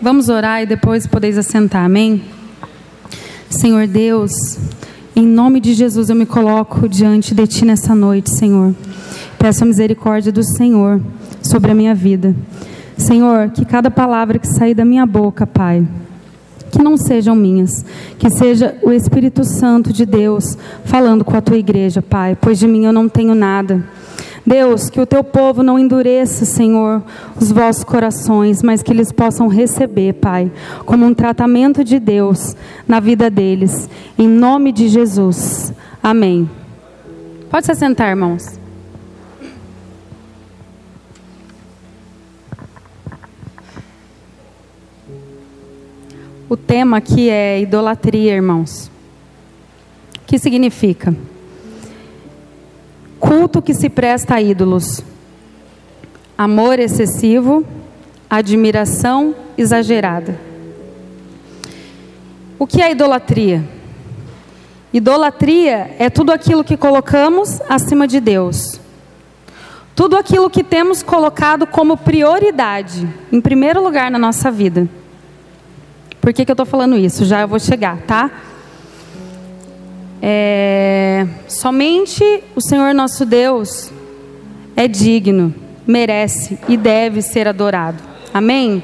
Vamos orar e depois podeis assentar, amém? Senhor Deus, em nome de Jesus eu me coloco diante de Ti nessa noite, Senhor. Peço a misericórdia do Senhor sobre a minha vida. Senhor, que cada palavra que sair da minha boca, Pai, que não sejam minhas, que seja o Espírito Santo de Deus falando com a tua igreja, Pai, pois de mim eu não tenho nada. Deus, que o teu povo não endureça, Senhor, os vossos corações, mas que eles possam receber, Pai, como um tratamento de Deus na vida deles, em nome de Jesus. Amém. Pode se sentar, irmãos. O tema aqui é idolatria, irmãos. O que significa? Culto que se presta a ídolos. Amor excessivo, admiração exagerada. O que é idolatria? Idolatria é tudo aquilo que colocamos acima de Deus. Tudo aquilo que temos colocado como prioridade, em primeiro lugar na nossa vida. Por que, que eu estou falando isso? Já eu vou chegar, tá? É, somente o Senhor nosso Deus é digno, merece e deve ser adorado. Amém?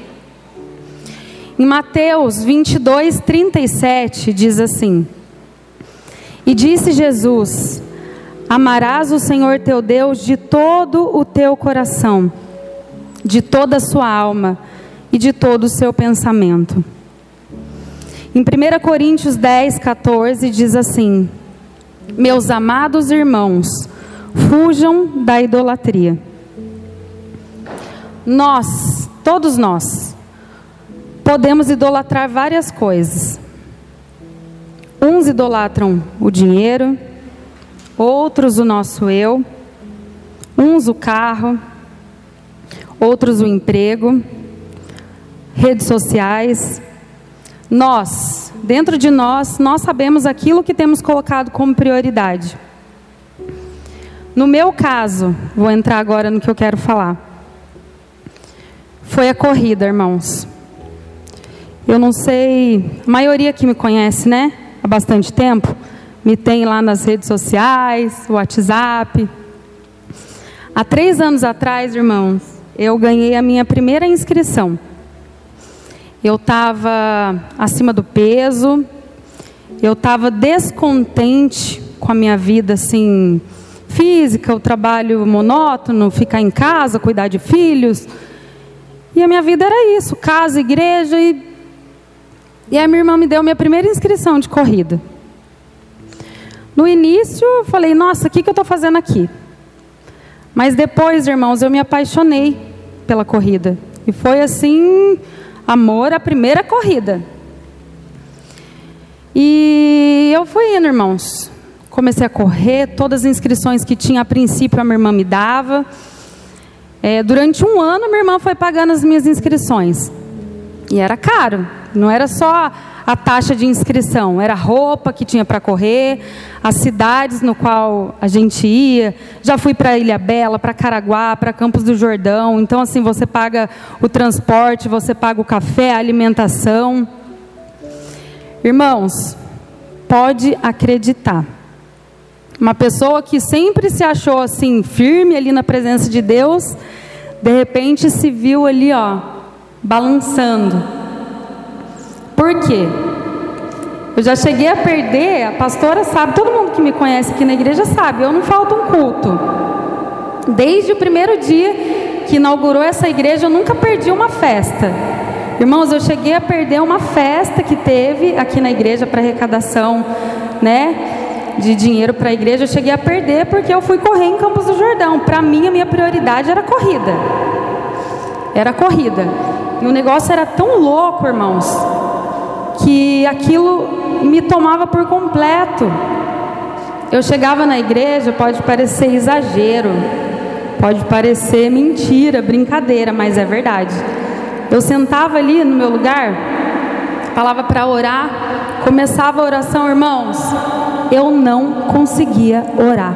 Em Mateus 22, 37 diz assim: E disse Jesus: Amarás o Senhor teu Deus de todo o teu coração, de toda a sua alma e de todo o seu pensamento. Em 1 Coríntios 10, 14 diz assim: Meus amados irmãos, fujam da idolatria. Nós, todos nós, podemos idolatrar várias coisas. Uns idolatram o dinheiro, outros o nosso eu, uns o carro, outros o emprego, redes sociais, nós, dentro de nós, nós sabemos aquilo que temos colocado como prioridade. No meu caso, vou entrar agora no que eu quero falar. Foi a corrida, irmãos. Eu não sei, a maioria que me conhece, né? Há bastante tempo, me tem lá nas redes sociais, WhatsApp. Há três anos atrás, irmãos, eu ganhei a minha primeira inscrição eu estava acima do peso, eu estava descontente com a minha vida assim física, o trabalho monótono, ficar em casa, cuidar de filhos. E a minha vida era isso, casa, igreja e e a minha irmã me deu minha primeira inscrição de corrida. No início, eu falei: "Nossa, o que que eu estou fazendo aqui?" Mas depois, irmãos, eu me apaixonei pela corrida. E foi assim, Amor a primeira corrida. E eu fui indo, irmãos. Comecei a correr, todas as inscrições que tinha a princípio a minha irmã me dava. É, durante um ano, minha irmã foi pagando as minhas inscrições. E era caro, não era só a taxa de inscrição, era roupa que tinha para correr, as cidades no qual a gente ia. Já fui para Ilha Bela, para Caraguá, para Campos do Jordão. Então, assim, você paga o transporte, você paga o café, a alimentação. Irmãos, pode acreditar. Uma pessoa que sempre se achou assim firme ali na presença de Deus, de repente se viu ali, ó, balançando. Por quê? Eu já cheguei a perder, a pastora sabe, todo mundo que me conhece aqui na igreja sabe, eu não falto um culto. Desde o primeiro dia que inaugurou essa igreja, eu nunca perdi uma festa. Irmãos, eu cheguei a perder uma festa que teve aqui na igreja para arrecadação, né, de dinheiro para a igreja. Eu cheguei a perder porque eu fui correr em Campos do Jordão. Para mim, a minha prioridade era corrida. Era corrida. E o negócio era tão louco, irmãos, que aquilo me tomava por completo. Eu chegava na igreja, pode parecer exagero, pode parecer mentira, brincadeira, mas é verdade. Eu sentava ali no meu lugar, falava para orar, começava a oração, irmãos, eu não conseguia orar.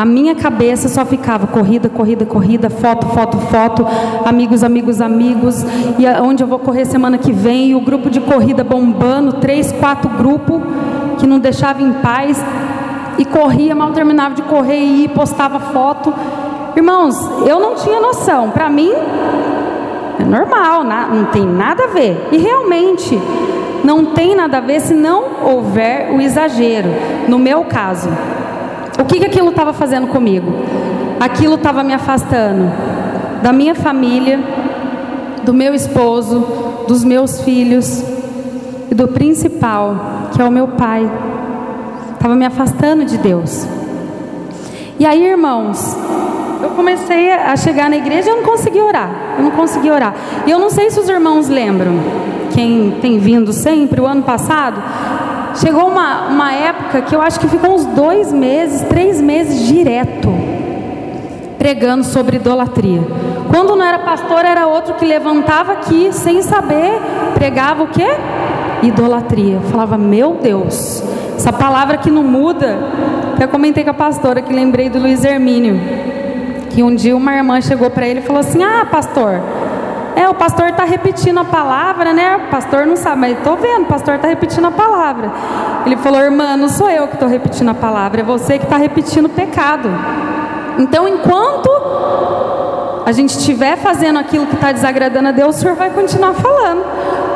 A minha cabeça só ficava corrida, corrida, corrida, foto, foto, foto, amigos, amigos, amigos, e onde eu vou correr semana que vem, e o grupo de corrida bombando, três, quatro grupos que não deixava em paz, e corria, mal terminava de correr e postava foto. Irmãos, eu não tinha noção, para mim é normal, não tem nada a ver, e realmente não tem nada a ver se não houver o exagero. No meu caso, o que, que aquilo estava fazendo comigo? Aquilo estava me afastando da minha família, do meu esposo, dos meus filhos e do principal, que é o meu pai. Estava me afastando de Deus. E aí, irmãos, eu comecei a chegar na igreja e eu não conseguia orar. Eu não conseguia orar. E eu não sei se os irmãos lembram quem tem vindo sempre, o ano passado, chegou uma, uma época que eu acho que ficou uns dois meses, três meses direto, pregando sobre idolatria. Quando não era pastor, era outro que levantava aqui, sem saber, pregava o quê? Idolatria. Eu falava, meu Deus, essa palavra que não muda. Até comentei com a pastora que lembrei do Luiz Hermínio, que um dia uma irmã chegou para ele e falou assim: Ah, pastor, é, o pastor está repetindo a palavra, né? O pastor não sabe, mas estou vendo, o pastor está repetindo a palavra. Ele falou, irmã, não sou eu que estou repetindo a palavra, é você que está repetindo o pecado. Então, enquanto a gente estiver fazendo aquilo que está desagradando a Deus, o Senhor vai continuar falando,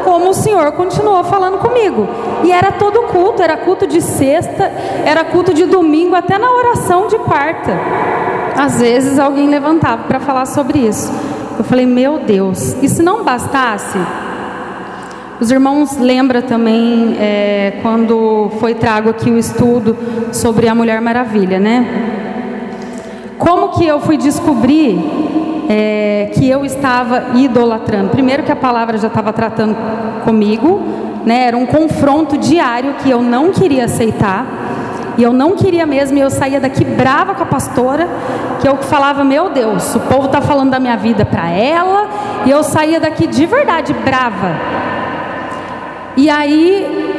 como o Senhor continuou falando comigo. E era todo culto, era culto de sexta, era culto de domingo, até na oração de quarta. Às vezes alguém levantava para falar sobre isso. Eu falei, meu Deus, e se não bastasse, os irmãos lembram também é, quando foi trago aqui o estudo sobre a Mulher Maravilha, né? Como que eu fui descobrir é, que eu estava idolatrando? Primeiro que a palavra já estava tratando comigo, né? Era um confronto diário que eu não queria aceitar. E eu não queria mesmo, e eu saía daqui brava com a pastora, que eu falava, meu Deus, o povo está falando da minha vida para ela, e eu saía daqui de verdade brava. E aí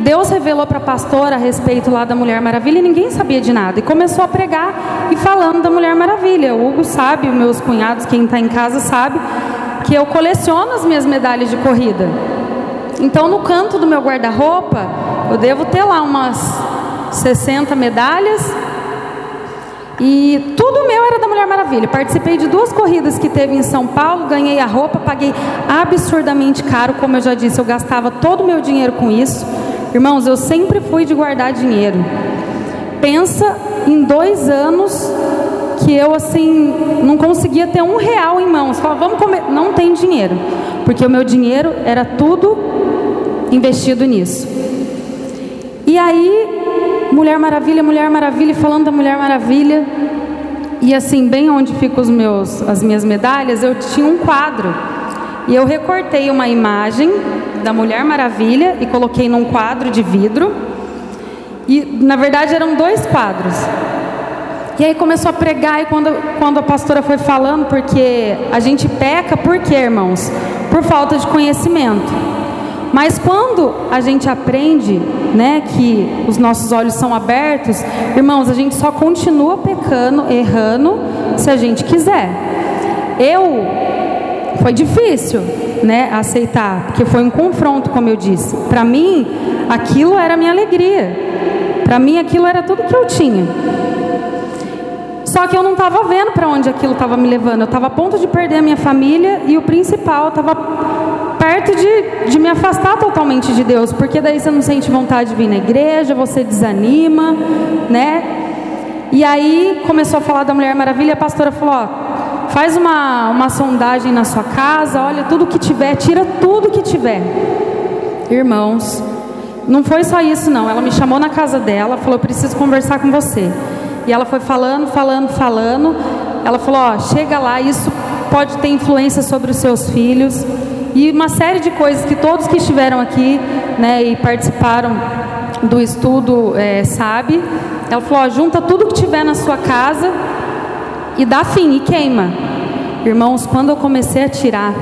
Deus revelou para a pastora a respeito lá da Mulher Maravilha e ninguém sabia de nada. E começou a pregar e falando da Mulher Maravilha. O Hugo sabe, meus cunhados, quem está em casa sabe, que eu coleciono as minhas medalhas de corrida. Então no canto do meu guarda-roupa, eu devo ter lá umas 60 medalhas. E tudo meu era da Mulher Maravilha. Participei de duas corridas que teve em São Paulo, ganhei a roupa, paguei absurdamente caro, como eu já disse, eu gastava todo o meu dinheiro com isso. Irmãos, eu sempre fui de guardar dinheiro. Pensa em dois anos que eu assim não conseguia ter um real em mãos. Falava, vamos comer, não tem dinheiro, porque o meu dinheiro era tudo investido nisso. E aí Mulher Maravilha, Mulher Maravilha, falando da Mulher Maravilha. E assim, bem onde ficam os meus, as minhas medalhas, eu tinha um quadro. E eu recortei uma imagem da Mulher Maravilha e coloquei num quadro de vidro. E na verdade eram dois quadros. E aí começou a pregar e quando, quando a pastora foi falando, porque a gente peca, por quê, irmãos? Por falta de conhecimento. Mas quando a gente aprende, né, que os nossos olhos são abertos, irmãos, a gente só continua pecando, errando, se a gente quiser. Eu foi difícil, né, aceitar, porque foi um confronto, como eu disse. Para mim, aquilo era minha alegria. Para mim, aquilo era tudo que eu tinha. Só que eu não estava vendo para onde aquilo estava me levando. Eu estava a ponto de perder a minha família e o principal, estava perto de, de me afastar totalmente de Deus, porque daí você não sente vontade de vir na igreja, você desanima, né? E aí começou a falar da Mulher Maravilha, a pastora falou: ó, faz uma, uma sondagem na sua casa, olha tudo que tiver, tira tudo que tiver. Irmãos, não foi só isso não, ela me chamou na casa dela, falou: preciso conversar com você. E ela foi falando, falando, falando. Ela falou: ó, chega lá, isso pode ter influência sobre os seus filhos e uma série de coisas que todos que estiveram aqui né, e participaram do estudo é, sabe. Ela falou: ó, junta tudo que tiver na sua casa e dá fim e queima. Irmãos, quando eu comecei a tirar,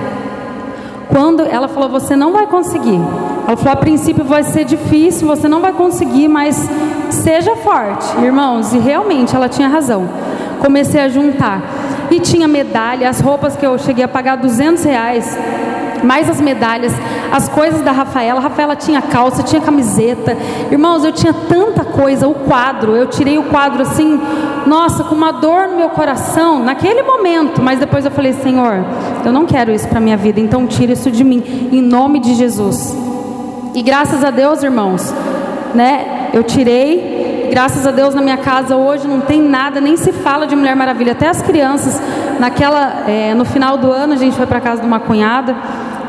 quando ela falou: você não vai conseguir. Ela falou: a princípio vai ser difícil, você não vai conseguir, mas seja forte. Irmãos, e realmente ela tinha razão. Comecei a juntar. E tinha medalha, as roupas que eu cheguei a pagar 200 reais mais as medalhas, as coisas da Rafaela. A Rafaela tinha calça, tinha camiseta. Irmãos, eu tinha tanta coisa, o quadro. Eu tirei o quadro assim, nossa, com uma dor no meu coração, naquele momento. Mas depois eu falei, Senhor, eu não quero isso para minha vida, então tira isso de mim, em nome de Jesus. E graças a Deus, irmãos, né? Eu tirei. Graças a Deus na minha casa hoje não tem nada, nem se fala de Mulher Maravilha. Até as crianças, naquela, é, no final do ano a gente foi para casa de uma cunhada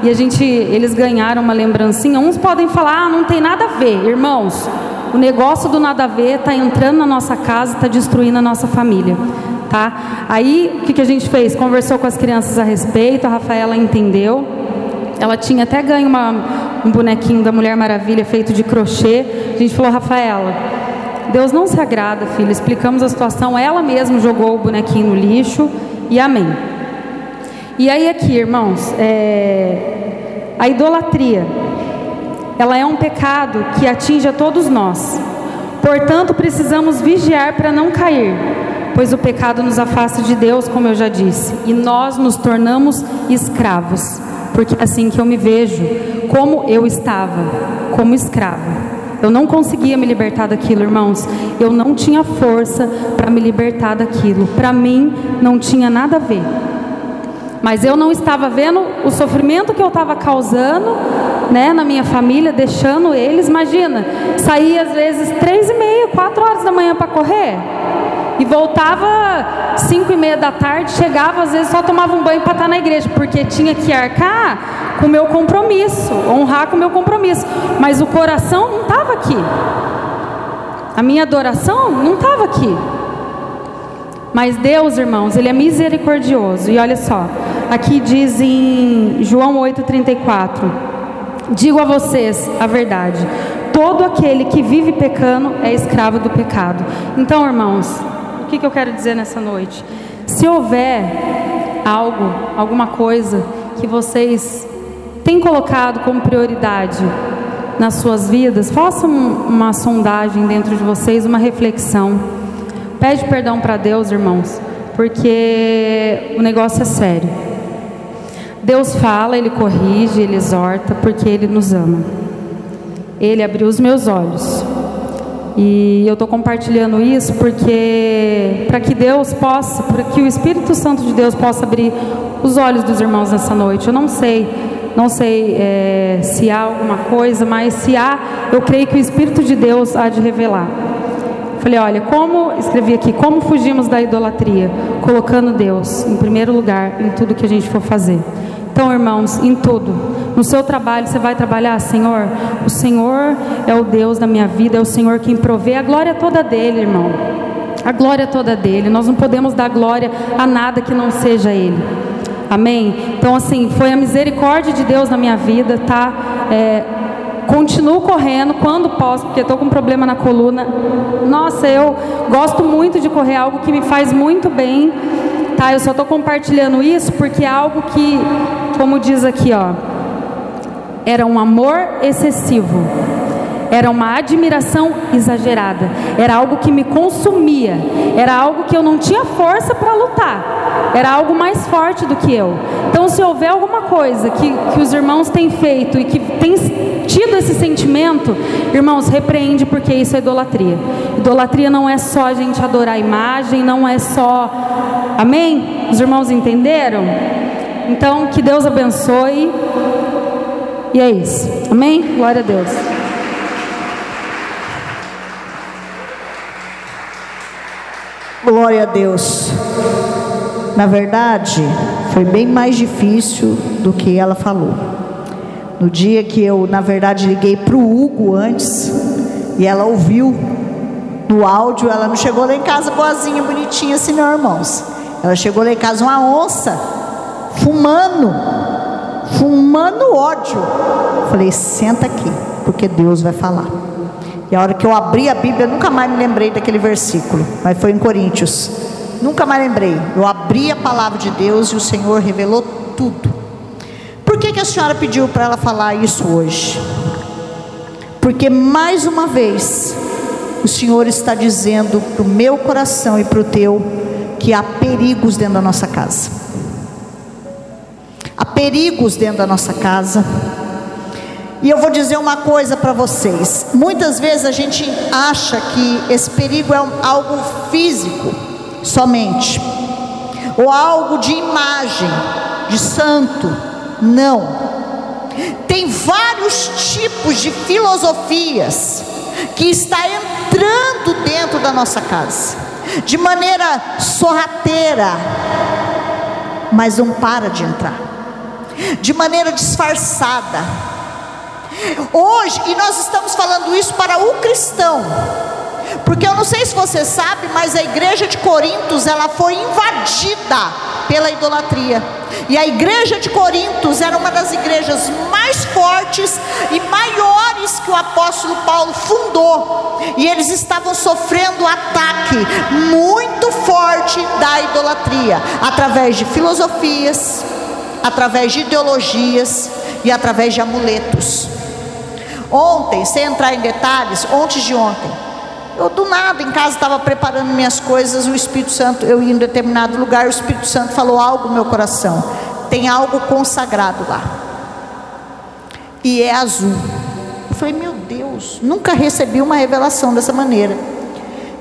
e a gente, eles ganharam uma lembrancinha. Uns podem falar, ah, não tem nada a ver, irmãos. O negócio do nada a ver está entrando na nossa casa, está destruindo a nossa família, tá? Aí o que, que a gente fez? Conversou com as crianças a respeito. A Rafaela entendeu. Ela tinha até ganho uma, um bonequinho da Mulher Maravilha feito de crochê. A gente falou, Rafaela, Deus não se agrada, filha. Explicamos a situação. Ela mesma jogou o bonequinho no lixo e amém. E aí aqui, irmãos, é, a idolatria, ela é um pecado que atinge a todos nós. Portanto, precisamos vigiar para não cair, pois o pecado nos afasta de Deus, como eu já disse, e nós nos tornamos escravos, porque é assim que eu me vejo, como eu estava, como escravo. Eu não conseguia me libertar daquilo, irmãos. Eu não tinha força para me libertar daquilo. Para mim, não tinha nada a ver. Mas eu não estava vendo o sofrimento que eu estava causando, né, na minha família, deixando eles. Imagina, saía às vezes três e meia, quatro horas da manhã para correr e voltava cinco e meia da tarde, chegava às vezes só tomava um banho para estar na igreja, porque tinha que arcar com o meu compromisso, honrar com o meu compromisso. Mas o coração não estava aqui. A minha adoração não estava aqui. Mas Deus, irmãos, Ele é misericordioso. E olha só, aqui diz em João 8,34: Digo a vocês a verdade. Todo aquele que vive pecando é escravo do pecado. Então, irmãos, o que, eu quero dizer nessa noite? Se houver algo, alguma coisa que vocês têm colocado como prioridade nas suas vidas, façam uma sondagem dentro de vocês, uma reflexão. Pede perdão para Deus, irmãos, porque o negócio é sério. Deus fala, Ele corrige, Ele exorta, porque Ele nos ama. Ele abriu os meus olhos. E eu estou compartilhando isso porque para que Deus possa, para que o Espírito Santo de Deus possa abrir os olhos dos irmãos nessa noite. Eu não sei, não sei é, se há alguma coisa, mas se há, eu creio que o Espírito de Deus há de revelar. Falei, olha, como escrevi aqui, como fugimos da idolatria, colocando Deus em primeiro lugar em tudo que a gente for fazer. Então, irmãos, em tudo, no seu trabalho, você vai trabalhar, Senhor. O Senhor é o Deus da minha vida, é o Senhor quem provê a glória toda dele, irmão. A glória toda dele. Nós não podemos dar glória a nada que não seja Ele. Amém? Então, assim, foi a misericórdia de Deus na minha vida, tá? É, continuo correndo quando posso, porque estou com um problema na coluna. Nossa, eu gosto muito de correr, algo que me faz muito bem. Tá, eu só estou compartilhando isso porque é algo que, como diz aqui, ó, era um amor excessivo, era uma admiração exagerada, era algo que me consumia, era algo que eu não tinha força para lutar, era algo mais forte do que eu. Então, se houver alguma coisa que, que os irmãos têm feito e que tem tido esse sentimento, irmãos, repreende porque isso é idolatria. Idolatria não é só a gente adorar a imagem, não é só. Amém? Os irmãos entenderam? Então, que Deus abençoe. E é isso. Amém? Glória a Deus. Glória a Deus. Na verdade, foi bem mais difícil do que ela falou. No dia que eu, na verdade, liguei para o Hugo antes, e ela ouviu no áudio, ela não chegou lá em casa boazinha, bonitinha assim, não, irmãos. Ela chegou lá em casa uma onça, fumando, fumando ódio. Falei, senta aqui, porque Deus vai falar. E a hora que eu abri a Bíblia, nunca mais me lembrei daquele versículo, mas foi em Coríntios. Nunca mais lembrei. Eu abri a palavra de Deus e o Senhor revelou tudo. Por que, que a senhora pediu para ela falar isso hoje? Porque mais uma vez o Senhor está dizendo para o meu coração e para o teu que há perigos dentro da nossa casa. Perigos dentro da nossa casa. E eu vou dizer uma coisa para vocês: muitas vezes a gente acha que esse perigo é algo físico somente, ou algo de imagem, de santo. Não. Tem vários tipos de filosofias que está entrando dentro da nossa casa, de maneira sorrateira, mas não para de entrar, de maneira disfarçada. Hoje, e nós estamos falando isso para o cristão, porque eu não sei se você sabe, mas a igreja de Corintos ela foi invadida pela idolatria. E a igreja de Corintos era uma das igrejas mais fortes e maiores que o apóstolo Paulo fundou. E eles estavam sofrendo ataque muito forte da idolatria, através de filosofias, através de ideologias e através de amuletos. Ontem, sem entrar em detalhes, ontem de ontem, eu do nada em casa estava preparando minhas coisas, o Espírito Santo, eu ia em determinado lugar, o Espírito Santo falou algo no meu coração. Tem algo consagrado lá. E é azul. Eu falei, meu Deus, nunca recebi uma revelação dessa maneira.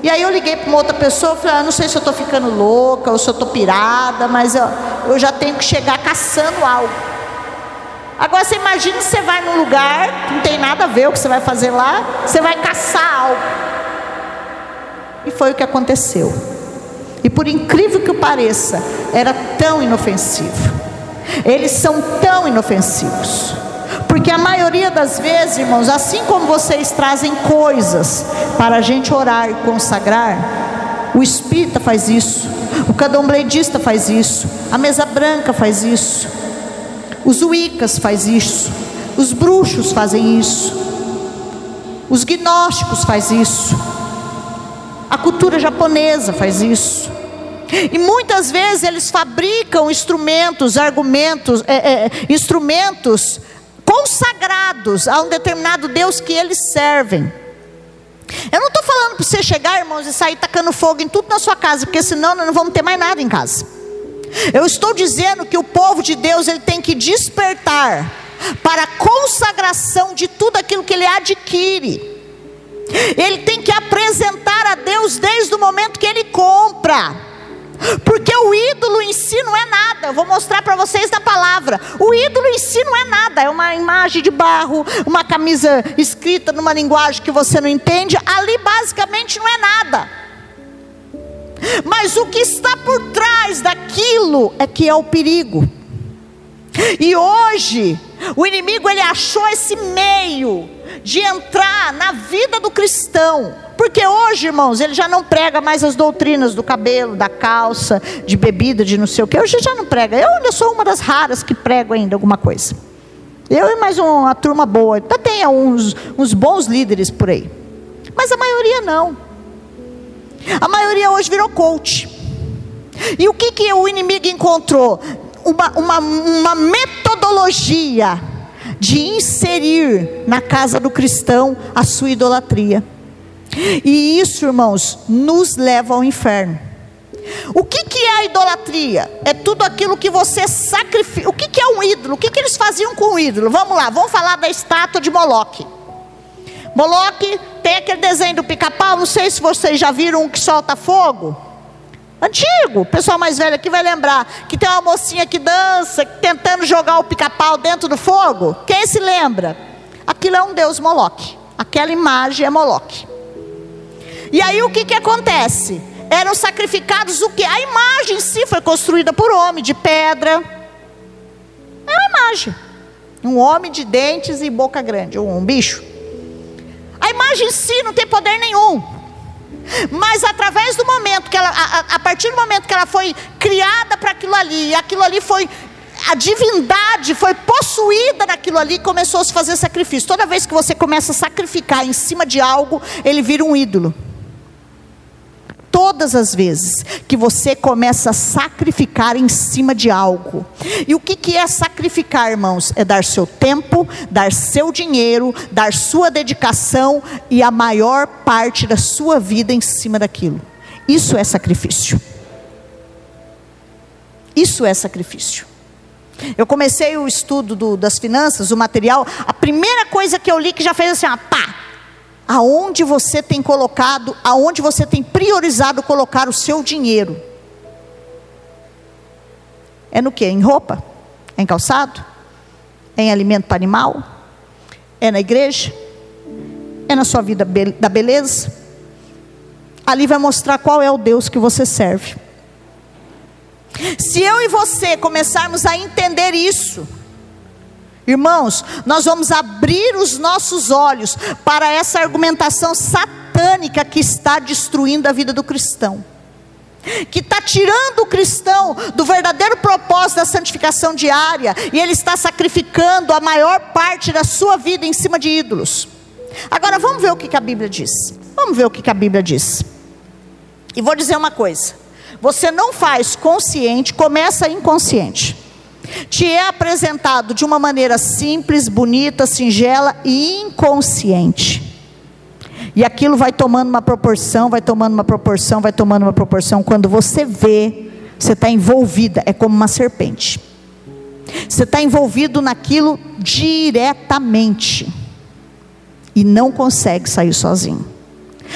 E aí eu liguei para uma outra pessoa, falei, ah, não sei se eu estou ficando louca ou se eu estou pirada, mas eu, eu já tenho que chegar caçando algo. Agora você imagina você vai num lugar, não tem nada a ver o que você vai fazer lá, você vai caçar algo. E foi o que aconteceu. E por incrível que pareça, era tão inofensivo. Eles são tão inofensivos. Porque a maioria das vezes, irmãos, assim como vocês trazem coisas para a gente orar e consagrar, o espírita faz isso, o candombledista faz isso, a mesa branca faz isso, os uicas faz isso, os bruxos fazem isso, os gnósticos faz isso. A cultura japonesa faz isso. E muitas vezes eles fabricam instrumentos, argumentos, é, é, instrumentos consagrados a um determinado Deus que eles servem. Eu não estou falando para você chegar, irmãos, e sair tacando fogo em tudo na sua casa, porque senão nós não vamos ter mais nada em casa. Eu estou dizendo que o povo de Deus ele tem que despertar para a consagração de tudo aquilo que ele adquire. Ele tem que apresentar a Deus desde o momento que ele compra. Porque o ídolo em si não é nada. Eu vou mostrar para vocês na palavra. O ídolo em si não é nada. É uma imagem de barro, uma camisa escrita numa linguagem que você não entende. Ali basicamente não é nada. Mas o que está por trás daquilo é que é o perigo. E hoje, o inimigo ele achou esse meio de entrar na vida do cristão. Porque hoje, irmãos, ele já não prega mais as doutrinas do cabelo, da calça, de bebida, de não sei o que. Hoje já não prega. Eu ainda sou uma das raras que prego ainda alguma coisa. Eu e mais uma turma boa. Até tem uns, uns bons líderes por aí. Mas a maioria não. A maioria hoje virou coach. E o que, que o inimigo encontrou? Uma, uma, uma metodologia de inserir na casa do cristão a sua idolatria. E isso, irmãos, nos leva ao inferno. O que, que é a idolatria? É tudo aquilo que você sacrifica. O que, que é um ídolo? O que, que eles faziam com o ídolo? Vamos lá, vamos falar da estátua de Moloque. Moloque tem aquele desenho do pica-pau. Não sei se vocês já viram um que solta fogo. Antigo, o pessoal mais velho aqui vai lembrar que tem uma mocinha que dança, tentando jogar o pica-pau dentro do fogo. Quem se lembra? Aquilo é um deus Moloque. Aquela imagem é Moloque. E aí o que, que acontece? Eram sacrificados o que? A imagem em si foi construída por homem, de pedra. É uma imagem. Um homem de dentes e boca grande, um, bicho. A imagem em si não tem poder nenhum. Mas através do momento que ela, a, a partir do momento que ela foi criada para aquilo ali, e aquilo ali foi a divindade foi possuída naquilo ali, começou a se fazer sacrifício. Toda vez que você começa a sacrificar em cima de algo, ele vira um ídolo. Todas as vezes que você começa a sacrificar em cima de algo. E o que, que é sacrificar, irmãos? É dar seu tempo, dar seu dinheiro, dar sua dedicação e a maior parte da sua vida em cima daquilo. Isso é sacrifício. Isso é sacrifício. Eu comecei o estudo do, das finanças, o material. A primeira coisa que eu li que já fez assim, ó, pá, aonde você tem colocado, aonde você tem priorizado colocar o seu dinheiro? É no que? Em roupa? É em calçado? É em alimento para animal? É na igreja? É na sua vida da beleza? Ali vai mostrar qual é o Deus que você serve. Se eu e você começarmos a entender isso, Irmãos, nós vamos abrir os nossos olhos para essa argumentação satânica que está destruindo a vida do cristão. Que está tirando o cristão do verdadeiro propósito da santificação diária, e ele está sacrificando a maior parte da sua vida em cima de ídolos. Agora vamos ver o que, a Bíblia diz. Vamos ver o que a Bíblia diz. E vou dizer uma coisa: você não faz consciente, começa inconsciente te é apresentado de uma maneira simples, bonita, singela e inconsciente. E aquilo vai tomando uma proporção, vai tomando uma proporção, vai tomando uma proporção. Quando você vê, você está envolvida, é como uma serpente. Você está envolvido naquilo diretamente. E não consegue sair sozinho.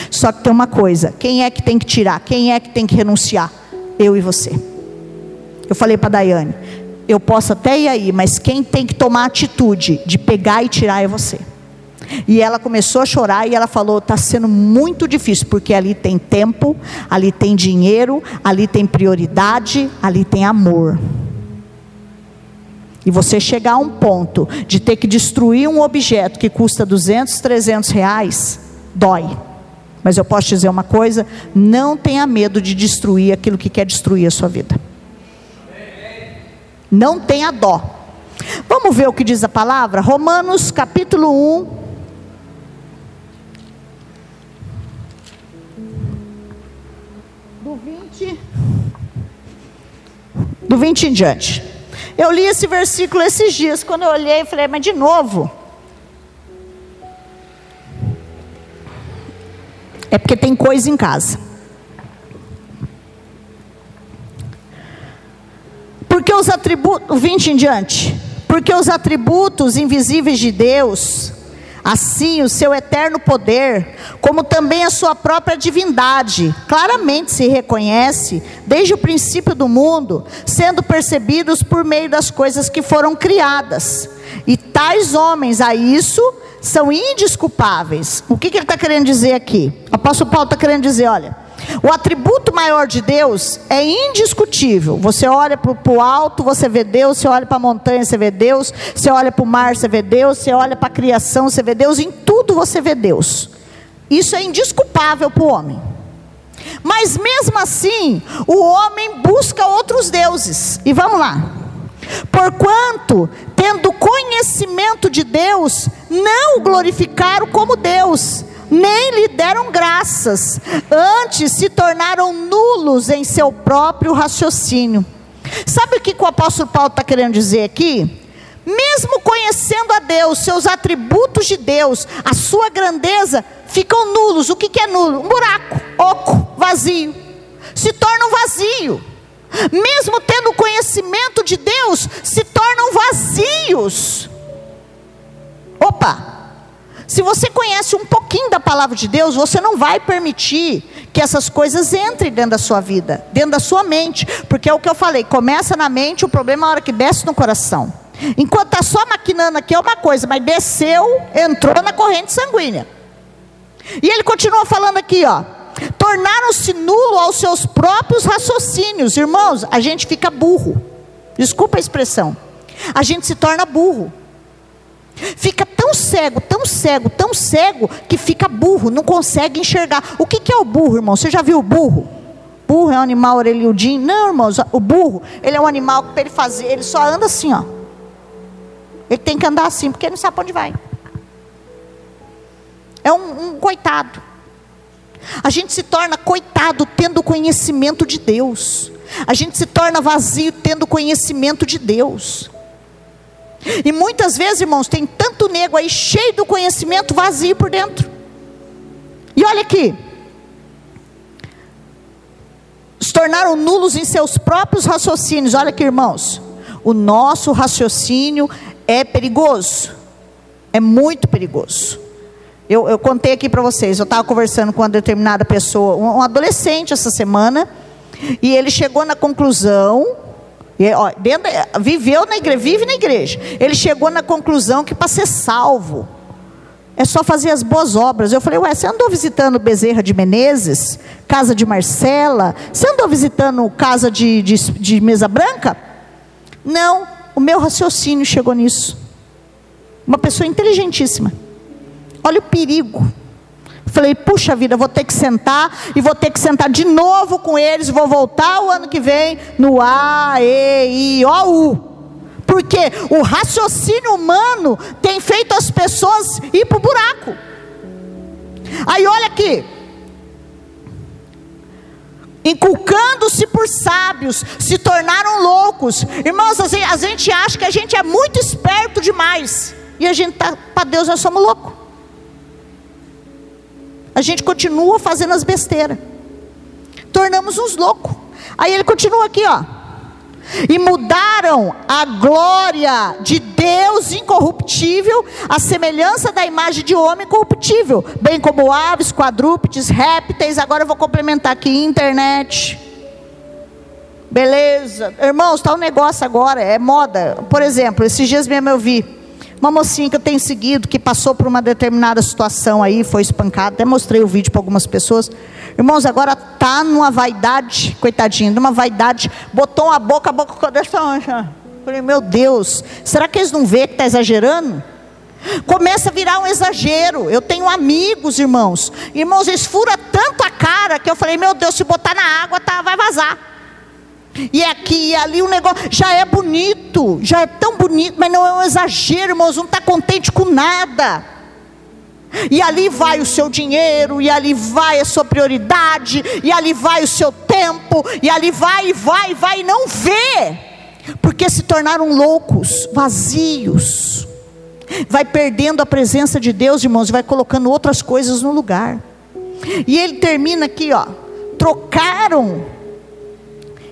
Só que tem uma coisa: quem é que tem que tirar? Quem é que tem que renunciar? Eu e você. Eu falei para a Daiane: eu posso até ir aí, mas quem tem que tomar atitude de pegar e tirar é você. E ela começou a chorar e ela falou: está sendo muito difícil, porque ali tem tempo, ali tem dinheiro, ali tem prioridade, ali tem amor. E você chegar a um ponto de ter que destruir um objeto que custa 200, 300 reais, dói. Mas eu posso dizer uma coisa: não tenha medo de destruir aquilo que quer destruir a sua vida. Não tenha dó. Vamos ver o que diz a palavra? Romanos capítulo 1. Do 20. Do 20 em diante. Eu li esse versículo esses dias. Quando eu olhei, falei, mas de novo. É porque tem coisa em casa. Porque os atributos, 20 em diante, porque os atributos invisíveis de Deus, assim o seu eterno poder, como também a sua própria divindade, claramente se reconhece desde o princípio do mundo, sendo percebidos por meio das coisas que foram criadas. E tais homens a isso são indisculpáveis. O que, que ele está querendo dizer aqui? O apóstolo Paulo está querendo dizer: olha, o atributo maior de Deus é indiscutível. Você olha para o alto, você vê Deus. Você olha para a montanha, você vê Deus. Você olha para o mar, você vê Deus. Você olha para a criação, você vê Deus. Em tudo você vê Deus. Isso é indisculpável para o homem. Mas mesmo assim, o homem busca outros deuses. E vamos lá. Porquanto, tendo conhecimento de Deus, não o glorificaram como Deus nem lhe deram graças, antes se tornaram nulos em seu próprio raciocínio. Sabe o que o apóstolo Paulo está querendo dizer aqui? Mesmo conhecendo a Deus, seus atributos de Deus, a sua grandeza, ficam nulos. O que, é nulo? Um buraco, oco, vazio. Se tornam vazio. Mesmo tendo conhecimento de Deus, se tornam vazios. Opa! Se você conhece um pouquinho da palavra de Deus, você não vai permitir que essas coisas entrem dentro da sua vida, dentro da sua mente, porque é o que eu falei, começa na mente, o problema é a hora que desce no coração. Enquanto está só maquinando aqui é uma coisa, mas desceu, entrou na corrente sanguínea. E ele continua falando aqui, ó. Tornaram-se nulo aos seus próprios raciocínios. Irmãos, a gente fica burro. Desculpa a expressão. A gente se torna burro. Fica tão cego, tão cego, tão cego, que fica burro, não consegue enxergar. O que, que é o burro, irmão? Você já viu o burro? Burro é um animal orelhudinho? Não, irmãos, o burro, ele é um animal que para ele fazer, ele só anda assim, ó. Ele tem que andar assim, porque ele não sabe para onde vai. É um, um coitado. A gente se torna coitado tendo conhecimento de Deus. A gente se torna vazio tendo conhecimento de Deus. E muitas vezes, irmãos, tem tanto nego aí cheio do conhecimento vazio por dentro. E olha aqui. Se tornaram nulos em seus próprios raciocínios. Olha aqui, irmãos. O nosso raciocínio é perigoso. É muito perigoso. Eu, eu contei aqui para vocês, eu estava conversando com uma determinada pessoa, um, adolescente essa semana, e ele chegou na conclusão, ó, dentro, viveu na igreja, vive na igreja. Ele chegou na conclusão que para ser salvo, é só fazer as boas obras. Eu falei, ué, você andou visitando Bezerra de Menezes, casa de Marcela? Você andou visitando casa de, de, de mesa branca? Não, o meu raciocínio chegou nisso. Uma pessoa inteligentíssima. Olha o perigo. Falei, puxa vida, vou ter que sentar e vou ter que sentar de novo com eles, vou voltar o ano que vem no A, E, I, O, U. Porque o raciocínio humano tem feito as pessoas ir para o buraco. Aí olha aqui. Inculcando-se por sábios, se tornaram loucos. Irmãos, a gente acha que a gente é muito esperto demais. E a gente tá, para Deus nós somos loucos a gente continua fazendo as besteiras. Tornamos uns loucos. Aí ele continua aqui, ó. E mudaram a glória de Deus incorruptível, a semelhança da imagem de homem corruptível, bem como aves, quadrúpedes, répteis. Agora eu vou complementar aqui: internet. Beleza, irmãos, está um negócio agora, é moda. Por exemplo, esses dias mesmo eu vi uma mocinha que eu tenho seguido, que passou por uma determinada situação aí, foi espancada, até mostrei o vídeo para algumas pessoas. Irmãos, agora tá numa vaidade, coitadinha, numa vaidade, botou a boca, a boca dessa Falei, meu Deus, será que eles não vê que está exagerando? Começa a virar um exagero. Eu tenho amigos, irmãos. Irmãos, eles furam tanto a cara que eu falei, meu Deus, se botar na água, tá, vai vazar. E aqui e ali o negócio já é bonito, já é tão bonito, mas não é um exagero, irmãos, não está contente com nada. E ali vai o seu dinheiro, e ali vai a sua prioridade, e ali vai o seu tempo, e ali vai, e vai, e vai, e não vê, porque se tornaram loucos, vazios. Vai perdendo a presença de Deus, irmãos, e vai colocando outras coisas no lugar. E ele termina aqui, ó. Trocaram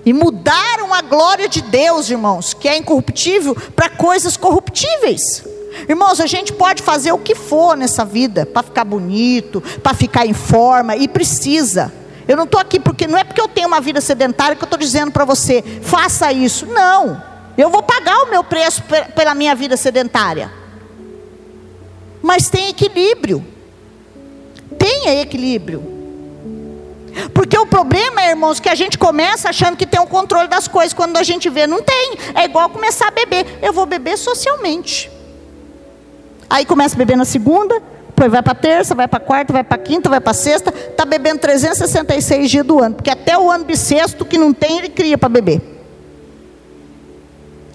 e mudaram a glória de Deus, irmãos, que é incorruptível, para coisas corruptíveis. Irmãos, a gente pode fazer o que for nessa vida para ficar bonito, para ficar em forma, e precisa. Eu não estou aqui porque não é porque eu tenho uma vida sedentária que eu estou dizendo para você, faça isso. Não, eu vou pagar o meu preço pela minha vida sedentária. Mas tem equilíbrio. Tenha equilíbrio. Porque o problema, irmãos, que a gente começa achando que tem o um controle das coisas, quando a gente vê, não tem. É igual começar a beber. Eu vou beber socialmente. Aí começa a beber na segunda, depois vai para terça, vai para quarta, vai para quinta, vai para sexta, está bebendo 366 dias do ano, porque até o ano bissexto que não tem, ele cria para beber.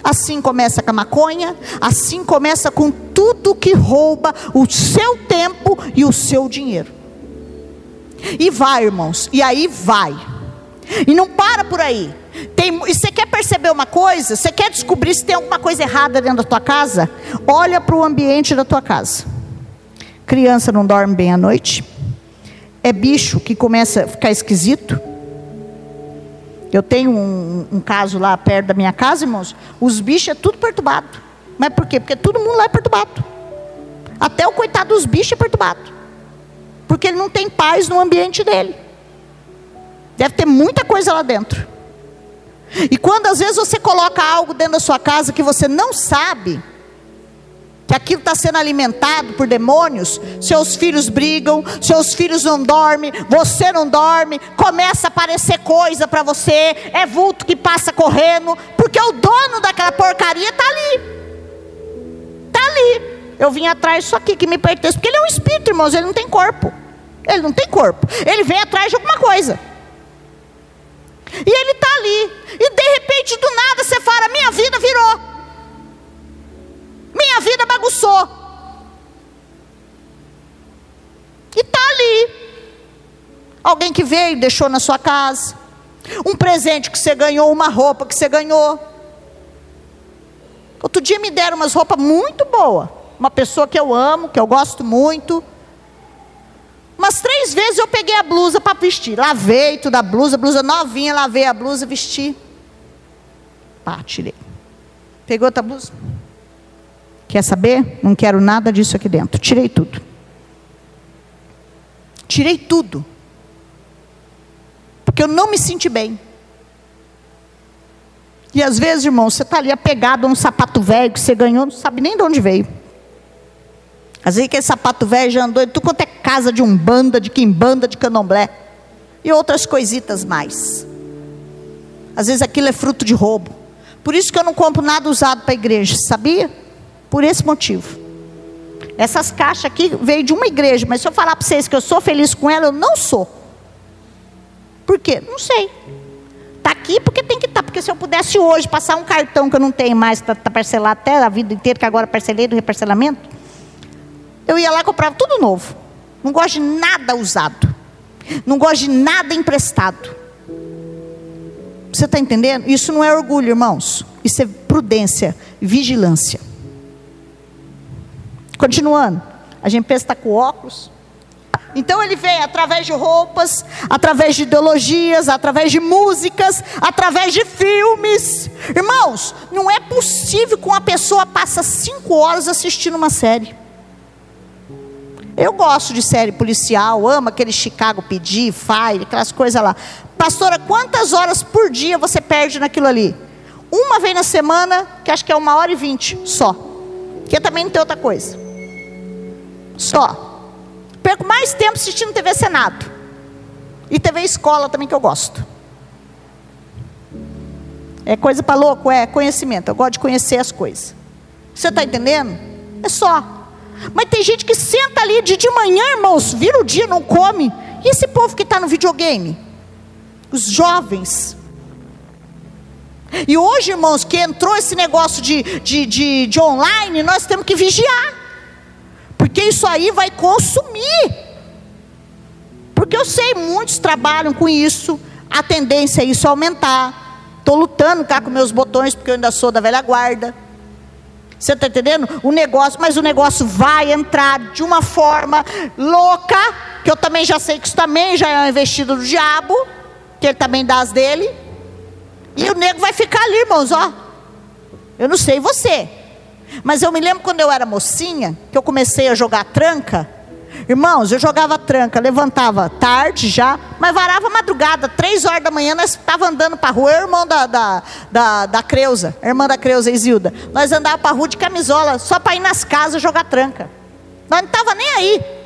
Assim começa com a maconha, assim começa com tudo que rouba o seu tempo e o seu dinheiro. E vai, irmãos. E aí vai. E não para por aí. Tem, e você quer perceber uma coisa? Você quer descobrir se tem alguma coisa errada dentro da tua casa? Olha para o ambiente da tua casa. Criança não dorme bem à noite. É bicho que começa a ficar esquisito. Eu tenho um, um caso lá perto da minha casa, irmãos. Os bichos é tudo perturbado. Mas por quê? Porque todo mundo lá é perturbado. Até o coitado dos bichos é perturbado porque ele não tem paz no ambiente dele. Deve ter muita coisa lá dentro. E quando às vezes você coloca algo dentro da sua casa que você não sabe, que aquilo está sendo alimentado por demônios, seus filhos brigam, seus filhos não dormem, você não dorme, começa a aparecer coisa para você, é vulto que passa correndo, porque o dono daquela porcaria está ali. Está ali. Eu vim atrás disso aqui que me pertence, porque ele é um espírito, irmãos, ele não tem corpo. Ele não tem corpo. Ele vem atrás de alguma coisa. E ele está ali. E de repente, do nada, você fala: Minha vida virou. Minha vida bagunçou. E está ali. Alguém que veio e deixou na sua casa. Um presente que você ganhou, uma roupa que você ganhou. Outro dia me deram umas roupas muito boas. Uma pessoa que eu amo, que eu gosto muito. Umas três vezes eu peguei a blusa para vestir. Lavei toda a blusa, blusa novinha, lavei a blusa, vesti. Pá, tirei. Pegou outra blusa. Quer saber? Não quero nada disso aqui dentro. Tirei tudo. Tirei tudo. Porque eu não me senti bem. E às vezes, irmão, você está ali apegado a um sapato velho que você ganhou, não sabe nem de onde veio. Às vezes aquele sapato velho já andou em tudo quanto é casa de umbanda, de quimbanda, de candomblé. E outras coisitas mais. Às vezes aquilo é fruto de roubo. Por isso que eu não compro nada usado para a igreja, sabia? Por esse motivo. Essas caixas aqui veio de uma igreja, mas se eu falar para vocês que eu sou feliz com ela, eu não sou. Por quê? Não sei. Está aqui porque tem que estar. Tá, porque se eu pudesse hoje passar um cartão que eu não tenho mais, está tá parcelado até a vida inteira, que agora parcelei do reparcelamento, eu ia lá e comprava tudo novo. Não gosto de nada usado. Não gosto de nada emprestado. Você está entendendo? Isso não é orgulho, irmãos. Isso é prudência, vigilância. Continuando. A gente pensa que está com óculos. Então ele vem através de roupas, através de ideologias, através de músicas, através de filmes. Irmãos, não é possível que uma pessoa passe cinco horas assistindo uma série. Eu gosto de série policial, amo aquele Chicago PD, Fire, aquelas coisas lá. Pastora, quantas horas por dia você perde naquilo ali? Uma vez na semana, que acho que é uma hora e vinte só. Que também não tem outra coisa. Só. Perco mais tempo assistindo TV Senado. E TV Escola também que eu gosto. É coisa para louco? É conhecimento. Eu gosto de conhecer as coisas. Você está entendendo? É só. Mas tem gente que senta ali de, de manhã, irmãos, vira o dia, não come. E esse povo que está no videogame? Os jovens. E hoje, irmãos, que entrou esse negócio de, de, de, de online, nós temos que vigiar porque isso aí vai consumir. Porque eu sei, muitos trabalham com isso, a tendência é isso aumentar. Estou lutando cá com meus botões, porque eu ainda sou da velha guarda. Você está entendendo? O negócio, mas o negócio vai entrar de uma forma louca, que eu também já sei que isso também já é uma investida do diabo, que ele também dá as dele. E o nego vai ficar ali, irmãos, ó. Eu não sei você. Mas eu me lembro quando eu era mocinha, que eu comecei a jogar tranca. Irmãos, eu jogava tranca, levantava tarde já, mas varava madrugada, três horas da manhã, nós estávamos andando para a rua, eu irmão da, da, da, da Creuza, irmã da Creuza, Isilda. Nós andávamos para a rua de camisola, só para ir nas casas jogar tranca. Nós não estava nem aí.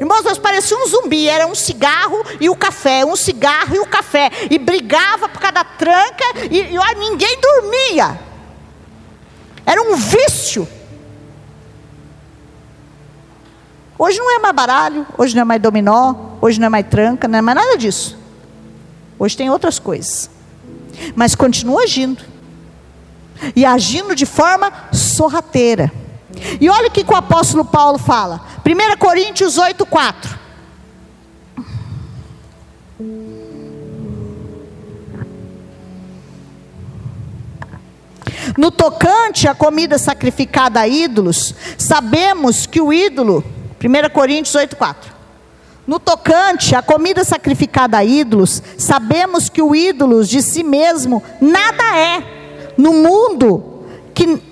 Irmãos, nós parecíamos um zumbi, era um cigarro e o café, um cigarro e o café. E brigava por cada tranca e, e ó, ninguém dormia. Era um vício. Hoje não é mais baralho, hoje não é mais dominó, hoje não é mais tranca, não é mais nada disso. Hoje tem outras coisas. Mas continua agindo. E agindo de forma sorrateira. E olha o que o apóstolo Paulo fala. 1 Coríntios 8, 4. No tocante à comida sacrificada a ídolos, sabemos que o ídolo, 1 Coríntios 8,4. No tocante à comida sacrificada a ídolos, sabemos que o ídolo de si mesmo nada é no mundo, que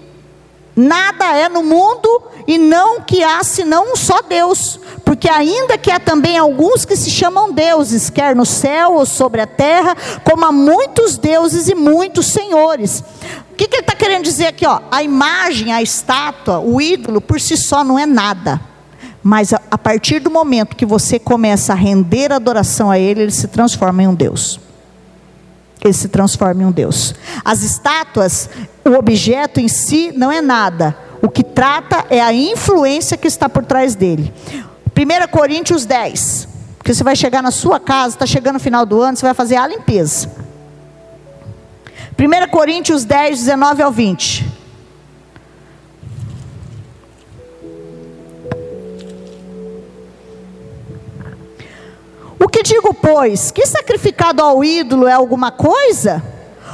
nada é no mundo e não que há senão um só Deus. Porque ainda que há também alguns que se chamam deuses, quer no céu ou sobre a terra, como há muitos deuses e muitos senhores. O que, que ele está querendo dizer aqui? Ó? A imagem, a estátua, o ídolo por si só não é nada. Mas a, a partir do momento que você começa a render adoração a ele, ele se transforma em um Deus. Ele se transforma em um Deus. As estátuas, o objeto em si não é nada. O que trata é a influência que está por trás dele. 1 Coríntios 10. Porque você vai chegar na sua casa, está chegando o final do ano, você vai fazer a limpeza. 1 Coríntios 10, 19 ao 20. Que digo, pois, que sacrificado ao ídolo é alguma coisa?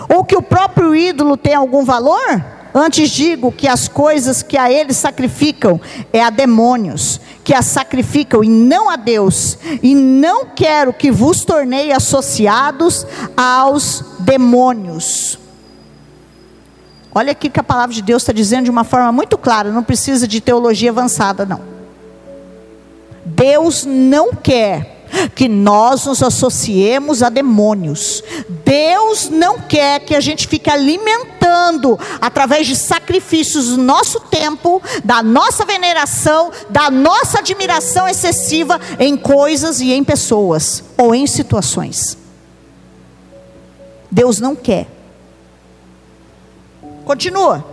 Ou que o próprio ídolo tem algum valor? Antes digo que as coisas que a eles sacrificam é a demônios, que as sacrificam e não a Deus. E não quero que vos tornei associados aos demônios. Olha aqui que a palavra de Deus está dizendo de uma forma muito clara, não precisa de teologia avançada, não. Deus não quer que nós nos associemos a demônios. Deus não quer que a gente fique alimentando, através de sacrifícios, do nosso tempo, da nossa veneração, da nossa admiração excessiva em coisas e em pessoas, ou em situações. Deus não quer. Continua.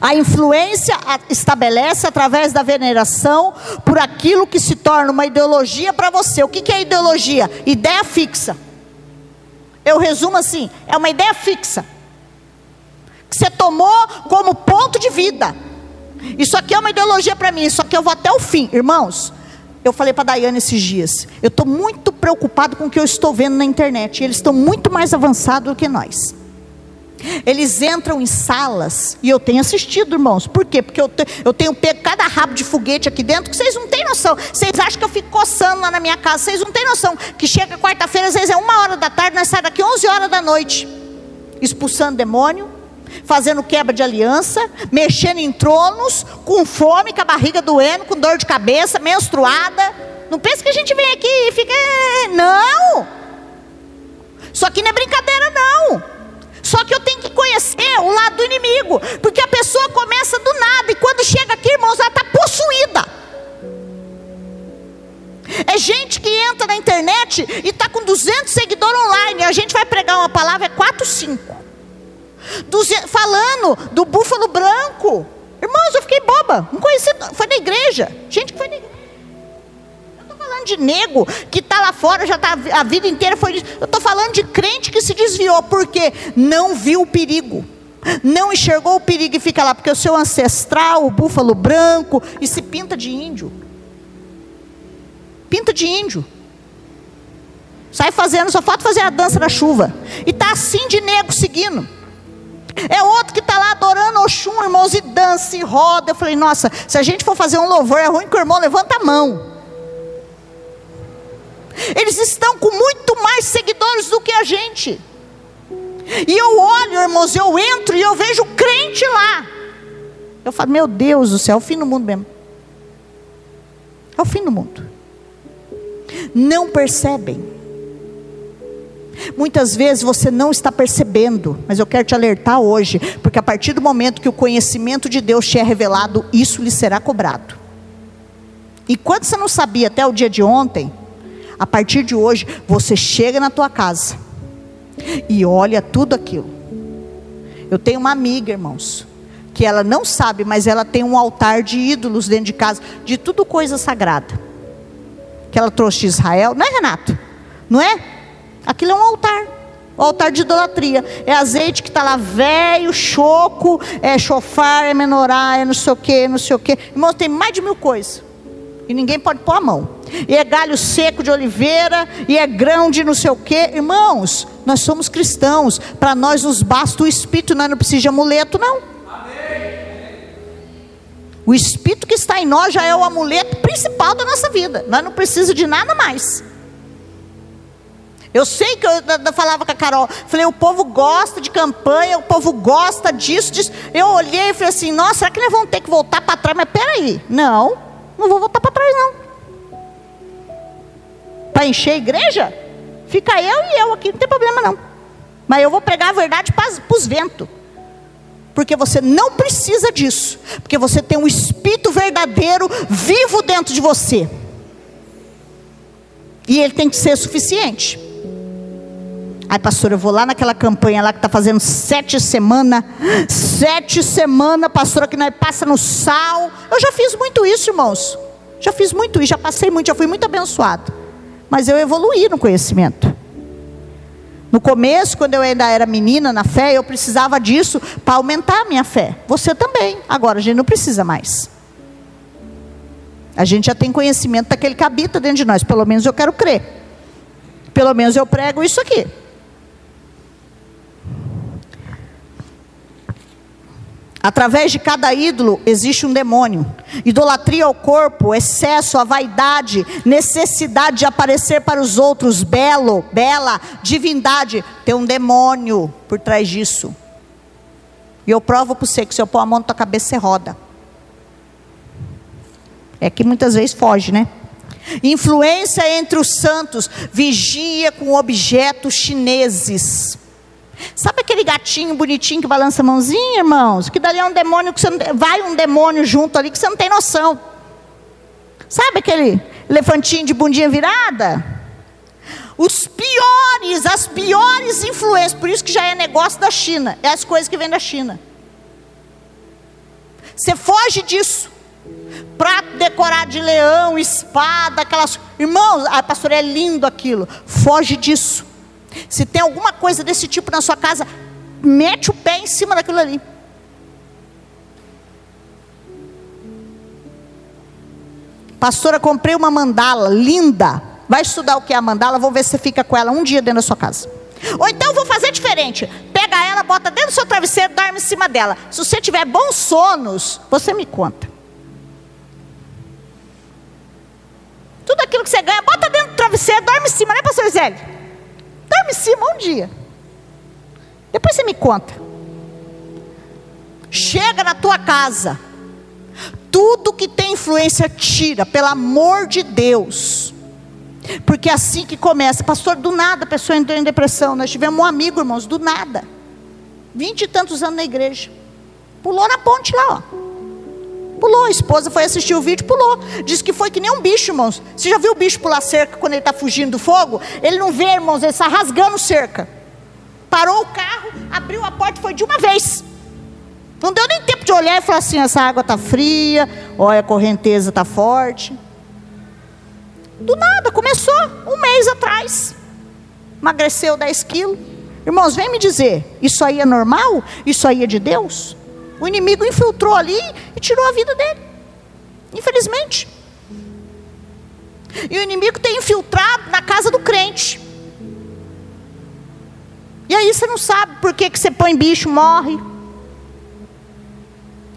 A influência estabelece através da veneração por aquilo que se torna uma ideologia para você. O que é ideologia? Ideia fixa. Eu resumo assim: é uma ideia fixa. Que você tomou como ponto de vida. Isso aqui é uma ideologia para mim, isso aqui eu vou até o fim. Irmãos, eu falei para a Daiane esses dias, eu estou muito preocupado com o que eu estou vendo na internet. Eles estão muito mais avançados do que nós. Eles entram em salas, e eu tenho assistido, irmãos. Por quê? Porque eu, te, eu tenho pego cada rabo de foguete aqui dentro, que vocês não têm noção. Vocês acham que eu fico coçando lá na minha casa. Vocês não têm noção. Que chega quarta-feira, às vezes é uma hora da tarde, nós saímos daqui 11 horas da noite. Expulsando demônio, fazendo quebra de aliança, mexendo em tronos, com fome, com a barriga doendo, com dor de cabeça, menstruada. Não pense que a gente vem aqui e fica. É, não! Isso aqui não é brincadeira, não. Só que eu tenho que conhecer o lado do inimigo, porque a pessoa começa do nada e quando chega aqui, irmãos, ela está possuída. É gente que entra na internet e está com 200 seguidores online. A gente vai pregar uma palavra, é 4, 5. Falando do búfalo branco. Irmãos, eu fiquei boba. Não conheci, foi na igreja. Gente que foi na igreja falando de nego que está lá fora, já está a vida inteira foi. Eu estou falando de crente que se desviou, porque não viu o perigo. Não enxergou o perigo e fica lá, porque o seu ancestral, o búfalo branco, e se pinta de índio. Pinta de índio. Sai fazendo, só falta fazer a dança da chuva. E está assim de nego seguindo. É outro que está lá adorando Oxum, irmãos, e dança e roda. Eu falei, nossa, se a gente for fazer um louvor, é ruim que o irmão levanta a mão. Eles estão com muito mais seguidores do que a gente. E eu olho, irmãos, eu entro e eu vejo crente lá. Eu falo, meu Deus do céu, é o fim do mundo mesmo. É o fim do mundo. Não percebem. Muitas vezes você não está percebendo, mas eu quero te alertar hoje, porque a partir do momento que o conhecimento de Deus te é revelado, isso lhe será cobrado. E quando você não sabia até o dia de ontem, a partir de hoje, você chega na tua casa e olha tudo aquilo. Eu tenho uma amiga, irmãos, que ela não sabe, mas ela tem um altar de ídolos dentro de casa, de tudo coisa sagrada. Que ela trouxe de Israel, não é, Renato? Não é? Aquilo é um altar. O altar de idolatria. É azeite que está lá velho, choco, é chofar, é menorá, é não sei o que, não sei o que. Irmãos, tem mais de mil coisas. E ninguém pode pôr a mão e é galho seco de oliveira, e é grão de não sei o quê. Irmãos, nós somos cristãos, para nós nos basta o Espírito, nós não precisamos de amuleto, não. O Espírito que está em nós já é o amuleto principal da nossa vida, nós não precisamos de nada mais. Eu sei que eu, eu, falava com a Carol, falei, o povo gosta de campanha, o povo gosta disso, disso. Eu olhei e falei assim, nossa, será que nós vamos ter que voltar para trás? Mas peraí, não, não vou voltar para trás não para encher a igreja, fica eu e eu aqui, não tem problema não. Mas eu vou pregar a verdade para os ventos. Porque você não precisa disso. Porque você tem um espírito verdadeiro vivo dentro de você. E ele tem que ser suficiente. Ai, pastor, eu vou lá naquela campanha lá que está fazendo sete semanas. Sete semanas, pastora, que nós passa no sal. Eu já fiz muito isso, irmãos. Já fiz muito isso, já passei muito, já fui muito abençoado mas eu evoluí no conhecimento. No começo, quando eu ainda era menina na fé, eu precisava disso para aumentar a minha fé. Você também. Agora a gente não precisa mais. A gente já tem conhecimento daquele que habita dentro de nós, pelo menos eu quero crer. Pelo menos eu prego isso aqui. Através de cada ídolo existe um demônio. Idolatria ao corpo, excesso, a vaidade, necessidade de aparecer para os outros, belo, bela, divindade. Tem um demônio por trás disso. E eu provo para você que se eu pôr a mão na tua cabeça, você roda. É que muitas vezes foge, né? Influência entre os santos, vigia com objetos chineses. Sabe aquele gatinho bonitinho que balança a mãozinha, irmãos? Que dali é um demônio que você não, vai um demônio junto ali que você não tem noção. Sabe aquele elefantinho de bundinha virada? Os piores, as piores influências, por isso que já é negócio da China, é as coisas que vêm da China. Você foge disso. Prato decorado de leão, espada, aquelas. Irmãos, a pastora é lindo aquilo. Foge disso. Se tem alguma coisa desse tipo na sua casa, mete o pé em cima daquilo ali. Pastora, comprei uma mandala linda. Vai estudar o que é a mandala, vou ver se você fica com ela um dia dentro da sua casa. Ou então vou fazer diferente. Pega ela, bota dentro do seu travesseiro, dorme em cima dela. Se você tiver bons sonos, você me conta. Tudo aquilo que você ganha, bota dentro do travesseiro, dorme em cima, né, pastor Zélio? Dorme em cima um dia. Depois você me conta. Chega na tua casa. Tudo que tem influência, tira, pelo amor de Deus. Porque é assim que começa. Pastor, do nada a pessoa entrou em depressão. Nós tivemos um amigo, irmãos, do nada. Vinte e tantos anos na igreja. Pulou na ponte lá, ó. Pulou, a esposa foi assistir o vídeo, pulou. Diz que foi que nem um bicho, irmãos. Você já viu o bicho pular cerca quando ele está fugindo do fogo? Ele não vê, irmãos, ele está rasgando cerca. Parou o carro, abriu a porta e foi de uma vez. Não deu nem tempo de olhar e falar assim: essa água está fria, olha, a correnteza está forte. Do nada, começou um mês atrás. Emagreceu 10 quilos. Irmãos, vem me dizer: isso aí é normal? Isso aí é de Deus? O inimigo infiltrou ali e tirou a vida dele. Infelizmente. E o inimigo tem infiltrado na casa do crente. E aí você não sabe por que, que você põe bicho, morre.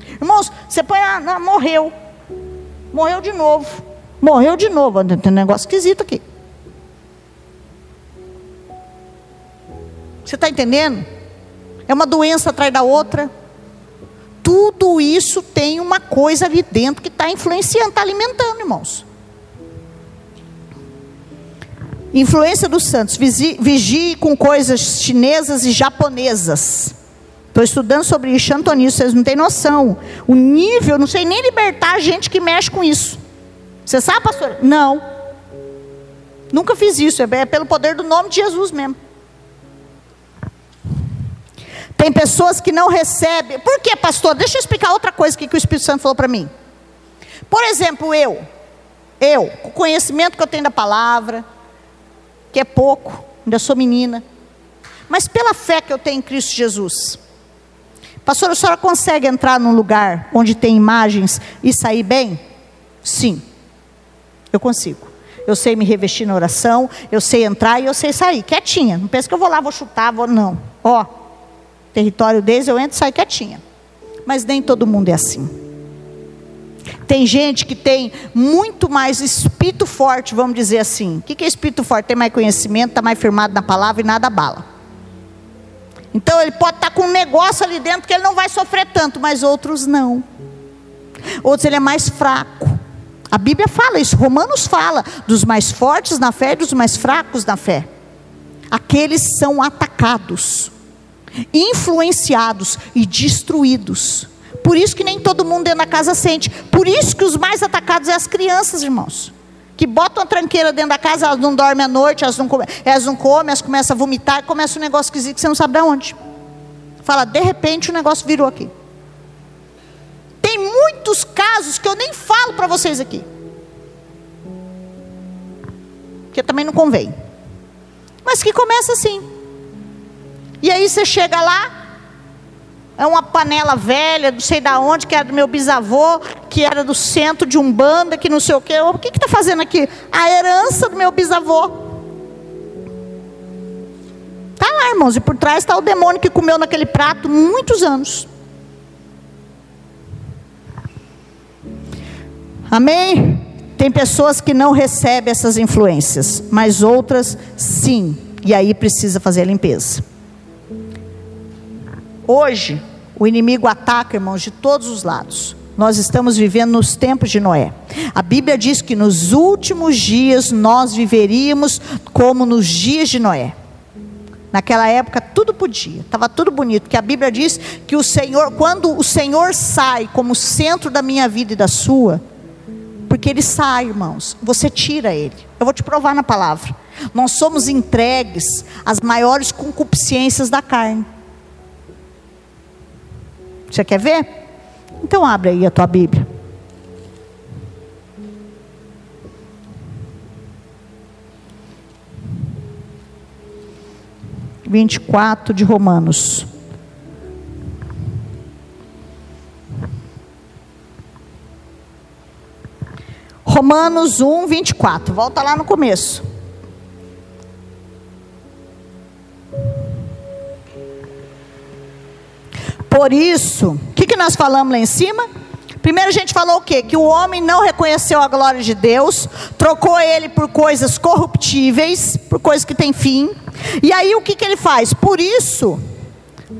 Irmãos, você põe, ah, não, morreu. Morreu de novo. Morreu de novo. Tem um negócio esquisito aqui. Você está entendendo? É uma doença atrás da outra tudo isso tem uma coisa ali dentro que está influenciando, está alimentando, irmãos. Influência dos santos, vigie com coisas chinesas e japonesas. Estou estudando sobre Antônio, vocês não têm noção. O nível, não sei nem libertar a gente que mexe com isso. Você sabe, pastor? Não. Nunca fiz isso, é pelo poder do nome de Jesus mesmo. Tem pessoas que não recebem. Por que, pastor? Deixa eu explicar outra coisa que o Espírito Santo falou para mim. Por exemplo, eu, eu, o conhecimento que eu tenho da palavra, que é pouco, ainda sou menina, mas pela fé que eu tenho em Cristo Jesus. Pastor, a senhora consegue entrar num lugar onde tem imagens e sair bem? Sim, eu consigo. Eu sei me revestir na oração, eu sei entrar e eu sei sair, quietinha. Não pensa que eu vou lá, vou chutar, vou. Não. Ó, território deles, eu entro e saio quietinha. Mas nem todo mundo é assim. Tem gente que tem muito mais espírito forte, vamos dizer assim. O que é espírito forte? Tem mais conhecimento, está mais firmado na palavra e nada bala. Então ele pode estar tá com um negócio ali dentro que ele não vai sofrer tanto, mas outros não. Outros ele é mais fraco. A Bíblia fala isso, Romanos fala dos mais fortes na fé e dos mais fracos na fé. Aqueles são atacados influenciados e destruídos. Por isso que nem todo mundo dentro da casa sente. Por isso que os mais atacados é as crianças, irmãos. Que botam a tranqueira dentro da casa, elas não dormem à noite, elas não comem, elas, não comem, elas começam a vomitar, começa um negócio esquisito que você não sabe de onde. Fala, de repente o negócio virou aqui. Tem muitos casos que eu nem falo para vocês aqui. Que também não convém. Mas que começa assim. E aí você chega lá, é uma panela velha, não sei da onde, que era do meu bisavô, que era do centro de Umbanda, que não sei o quê. O que está fazendo aqui? A herança do meu bisavô. lá, irmãos, e por trás está o demônio que comeu naquele prato muitos anos. Amém? Tem pessoas que não recebem essas influências, mas outras sim, e aí precisa fazer a limpeza. Hoje, o inimigo ataca, irmãos, de todos os lados. Nós estamos vivendo nos tempos de Noé. A Bíblia diz que nos últimos dias nós viveríamos como nos dias de Noé. Naquela época tudo podia, estava tudo bonito, porque a Bíblia diz que o Senhor, quando o Senhor sai como centro da minha vida e da sua, porque ele sai, irmãos, você tira ele. Eu vou te provar na palavra. Nós somos entregues às maiores concupiscências da carne. Você quer ver? Então abre aí a tua Bíblia. Vinte e quatro de Romanos. Romanos 1, 24. Volta lá no começo. Por isso, o que, que nós falamos lá em cima? Primeiro a gente falou o quê? Que o homem não reconheceu a glória de Deus, trocou ele por coisas corruptíveis, por coisas que têm fim. E aí o que, que ele faz? Por isso,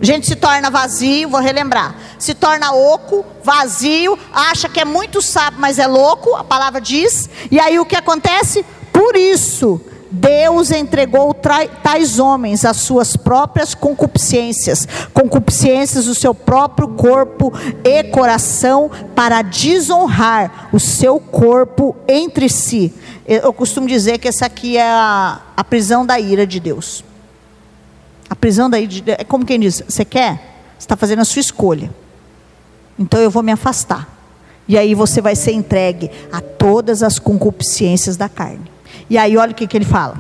a gente se torna vazio, vou relembrar. Se torna oco, vazio, acha que é muito sábio, mas é louco, a palavra diz. E aí o que acontece? Por isso, Deus entregou tais homens às suas próprias concupiscências, concupiscências do seu próprio corpo e coração, para desonrar o seu corpo entre si. Eu costumo dizer que essa aqui é a, a prisão da ira de Deus. A prisão da ira de Deus, é como quem diz: você quer? Você está fazendo a sua escolha. Então eu vou me afastar. E aí você vai ser entregue a todas as concupiscências da carne. E aí, olha o que, que ele fala.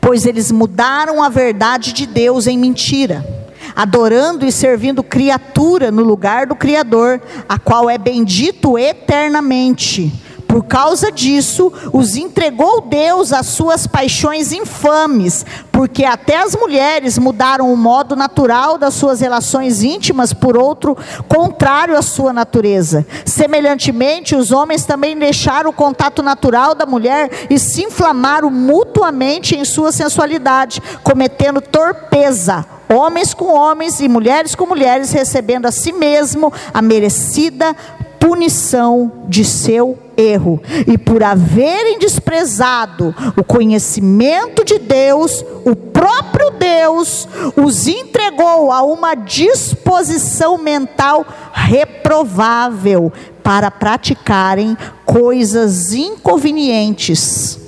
Pois eles mudaram a verdade de Deus em mentira, adorando e servindo criatura no lugar do Criador, a qual é bendito eternamente por causa disso, os entregou Deus às suas paixões infames, porque até as mulheres mudaram o modo natural das suas relações íntimas por outro contrário à sua natureza. Semelhantemente, os homens também deixaram o contato natural da mulher e se inflamaram mutuamente em sua sensualidade, cometendo torpeza homens com homens e mulheres com mulheres, recebendo a si mesmo a merecida punição de seu erro. E por haverem desprezado o conhecimento de Deus, o próprio Deus os entregou a uma disposição mental reprovável para praticarem coisas inconvenientes,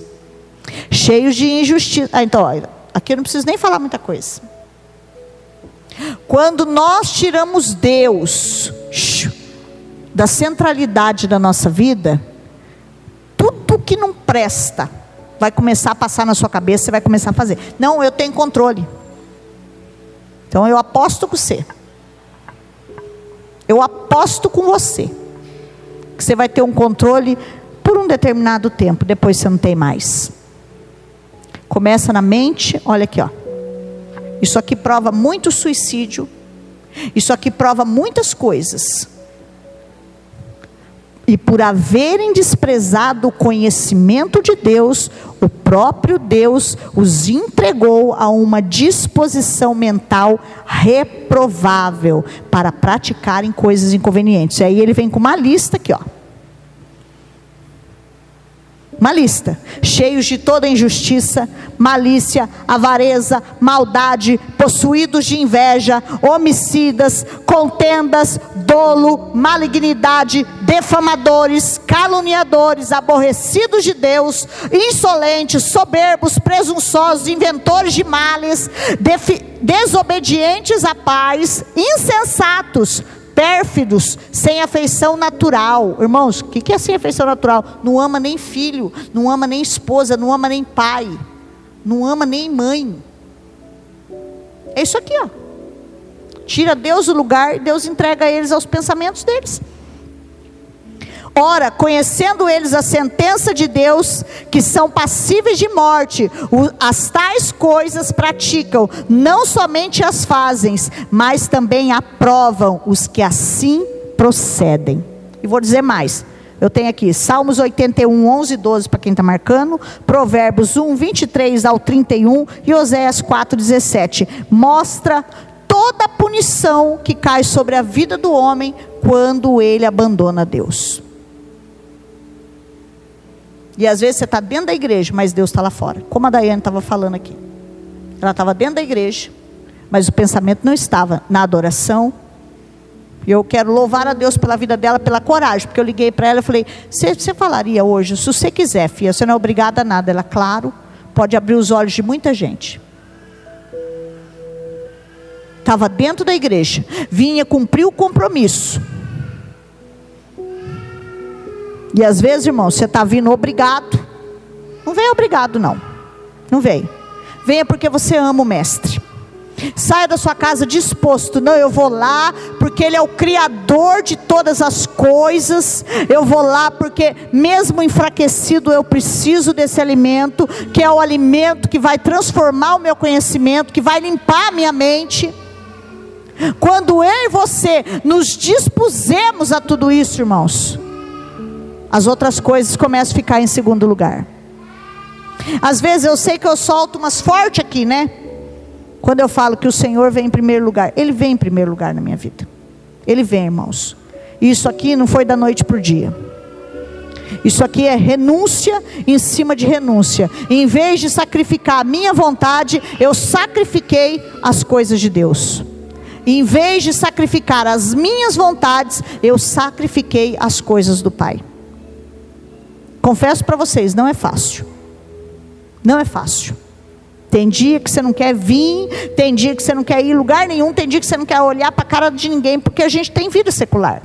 cheios de injustiça. Ah, então, aqui eu não preciso nem falar muita coisa. Quando nós tiramos Deus da centralidade da nossa vida, tudo que não presta vai começar a passar na sua cabeça, você vai começar a fazer. Não, eu tenho controle. Então eu aposto com você. Eu aposto com você. Que você vai ter um controle por um determinado tempo, depois você não tem mais. Começa na mente, olha aqui, ó. Isso aqui prova muito suicídio. Isso aqui prova muitas coisas e por haverem desprezado o conhecimento de Deus, o próprio Deus os entregou a uma disposição mental reprovável para praticarem coisas inconvenientes. E aí ele vem com uma lista aqui, ó uma lista, cheios de toda injustiça, malícia, avareza, maldade, possuídos de inveja, homicidas, contendas, dolo, malignidade, defamadores, caluniadores, aborrecidos de Deus, insolentes, soberbos, presunçosos, inventores de males, desobedientes a pais, insensatos, pérfidos, sem afeição natural. Irmãos, o que é sem afeição natural? Não ama nem filho, não ama nem esposa, não ama nem pai, não ama nem mãe. É isso aqui, ó. Tira Deus do lugar, Deus entrega eles aos pensamentos deles. Ora, conhecendo eles a sentença de Deus, que são passíveis de morte, as tais coisas praticam, não somente as fazem, mas também aprovam os que assim procedem. E vou dizer mais. Eu tenho aqui Salmos 81, 11 e 12 para quem está marcando, Provérbios 1, 23 ao 31 e Oséias 4, 17. Mostra toda a punição que cai sobre a vida do homem quando ele abandona Deus. E às vezes você está dentro da igreja, mas Deus está lá fora. Como a Daiane estava falando aqui. Ela estava dentro da igreja, mas o pensamento não estava na adoração. E eu quero louvar a Deus pela vida dela, pela coragem, porque eu liguei para ela e falei: Você falaria hoje, se você quiser, filha, você não é obrigada a nada. Ela, claro, pode abrir os olhos de muita gente. Estava dentro da igreja, vinha cumprir o compromisso. E às vezes, irmão, você está vindo obrigado. Não vem obrigado, não. Não vem. Venha porque você ama o mestre. Saia da sua casa disposto. Não, eu vou lá porque Ele é o Criador de todas as coisas. Eu vou lá porque, mesmo enfraquecido, eu preciso desse alimento, que é o alimento que vai transformar o meu conhecimento, que vai limpar a minha mente. Quando eu e você nos dispusemos a tudo isso, irmãos, as outras coisas começam a ficar em segundo lugar. Às vezes eu sei que eu solto umas fortes aqui, né? Quando eu falo que o Senhor vem em primeiro lugar, Ele vem em primeiro lugar na minha vida. Ele vem, irmãos. Isso aqui não foi da noite para o dia. Isso aqui é renúncia em cima de renúncia. Em vez de sacrificar a minha vontade, eu sacrifiquei as coisas de Deus. Em vez de sacrificar as minhas vontades, eu sacrifiquei as coisas do Pai. Confesso para vocês, não é fácil. Não é fácil. Tem dia que você não quer vir, tem dia que você não quer ir lugar nenhum, tem dia que você não quer olhar para a cara de ninguém, porque a gente tem vida secular.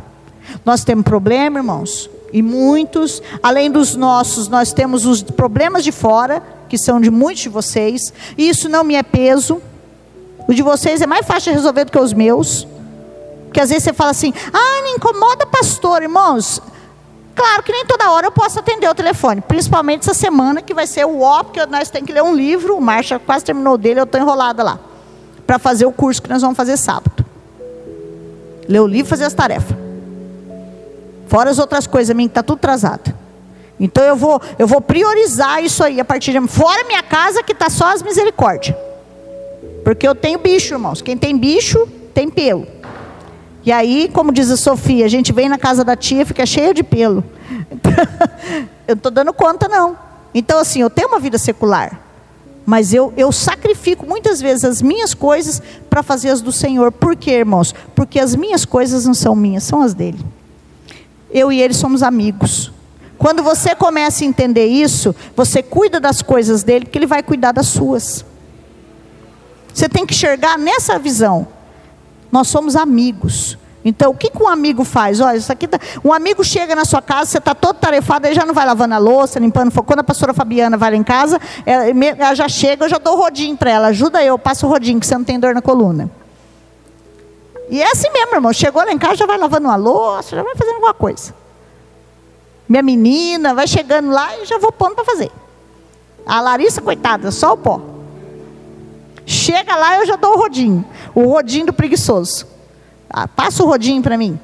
Nós temos problema, irmãos, e muitos, além dos nossos, nós temos os problemas de fora, que são de muitos de vocês, e isso não me é peso. O de vocês é mais fácil de resolver do que os meus. Porque às vezes você fala assim, ah, me incomoda pastor, irmãos. Claro que nem toda hora eu posso atender o telefone, principalmente essa semana que vai ser o ó, porque nós temos que ler um livro, o Marcha quase terminou dele, eu estou enrolada lá, para fazer o curso que nós vamos fazer sábado. Ler o livro e fazer as tarefas. Fora as outras coisas, minha que está tudo atrasado. Então eu vou, eu vou priorizar isso aí a partir de fora minha casa que está só as misericórdias. Porque eu tenho bicho, irmãos. Quem tem bicho tem pelo. E aí, como diz a Sofia, a gente vem na casa da tia e fica cheia de pelo. eu não estou dando conta, não. Então, assim, eu tenho uma vida secular. Mas eu, eu sacrifico muitas vezes as minhas coisas para fazer as do Senhor. Por quê, irmãos? Porque as minhas coisas não são minhas, são as dele. Eu e ele somos amigos. Quando você começa a entender isso, você cuida das coisas dele, porque ele vai cuidar das suas. Você tem que enxergar nessa visão. Nós somos amigos. Então, o que, que um amigo faz? Olha, isso aqui tá... um amigo chega na sua casa, você está todo tarefado, ele já não vai lavando a louça, limpando fogo. Quando a pastora Fabiana vai lá em casa, ela, já chega, eu já dou o rodinho para ela. Ajuda eu, passo o rodinho, que você não tem dor na coluna. E é assim mesmo, irmão. Chegou lá em casa, já vai lavando uma louça, já vai fazendo alguma coisa. Minha menina vai chegando lá e já vou pondo para fazer. A Larissa, coitada, só o pó. Chega lá, eu já dou o rodinho. O rodinho do preguiçoso. Ah, passa o rodinho para mim.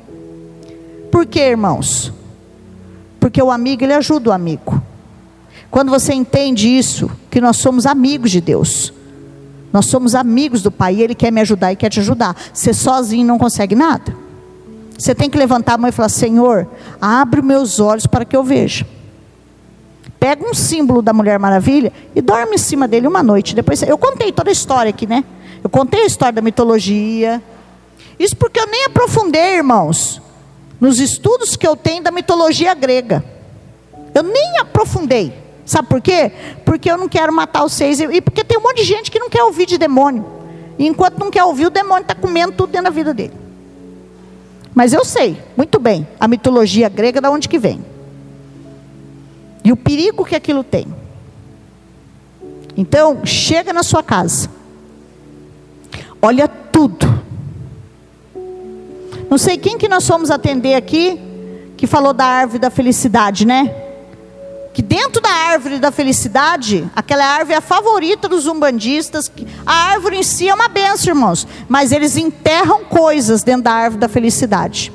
Por quê, irmãos? Porque o amigo, ele ajuda o amigo. Quando você entende isso, que nós somos amigos de Deus. Nós somos amigos do Pai. E Ele quer me ajudar e quer te ajudar. Você sozinho não consegue nada. Você tem que levantar a mão e falar: Senhor, abre meus olhos para que eu veja pega um símbolo da Mulher Maravilha e dorme em cima dele uma noite. Depois eu contei toda a história aqui, né? Eu contei a história da mitologia. Isso porque eu nem aprofundei, irmãos, nos estudos que eu tenho da mitologia grega. Eu nem aprofundei. Sabe por quê? Porque eu não quero matar os seis. E porque tem um monte de gente que não quer ouvir de demônio. E enquanto não quer ouvir, o demônio está comendo tudo dentro da vida dele. Mas eu sei, muito bem, a mitologia grega, da onde que vem. E o perigo que aquilo tem. Então, chega na sua casa. Olha tudo. Não sei quem que nós fomos atender aqui, que falou da árvore da felicidade, né? Que dentro da árvore da felicidade, aquela árvore é a favorita dos umbandistas. A árvore em si é uma benção, irmãos. Mas eles enterram coisas dentro da árvore da felicidade.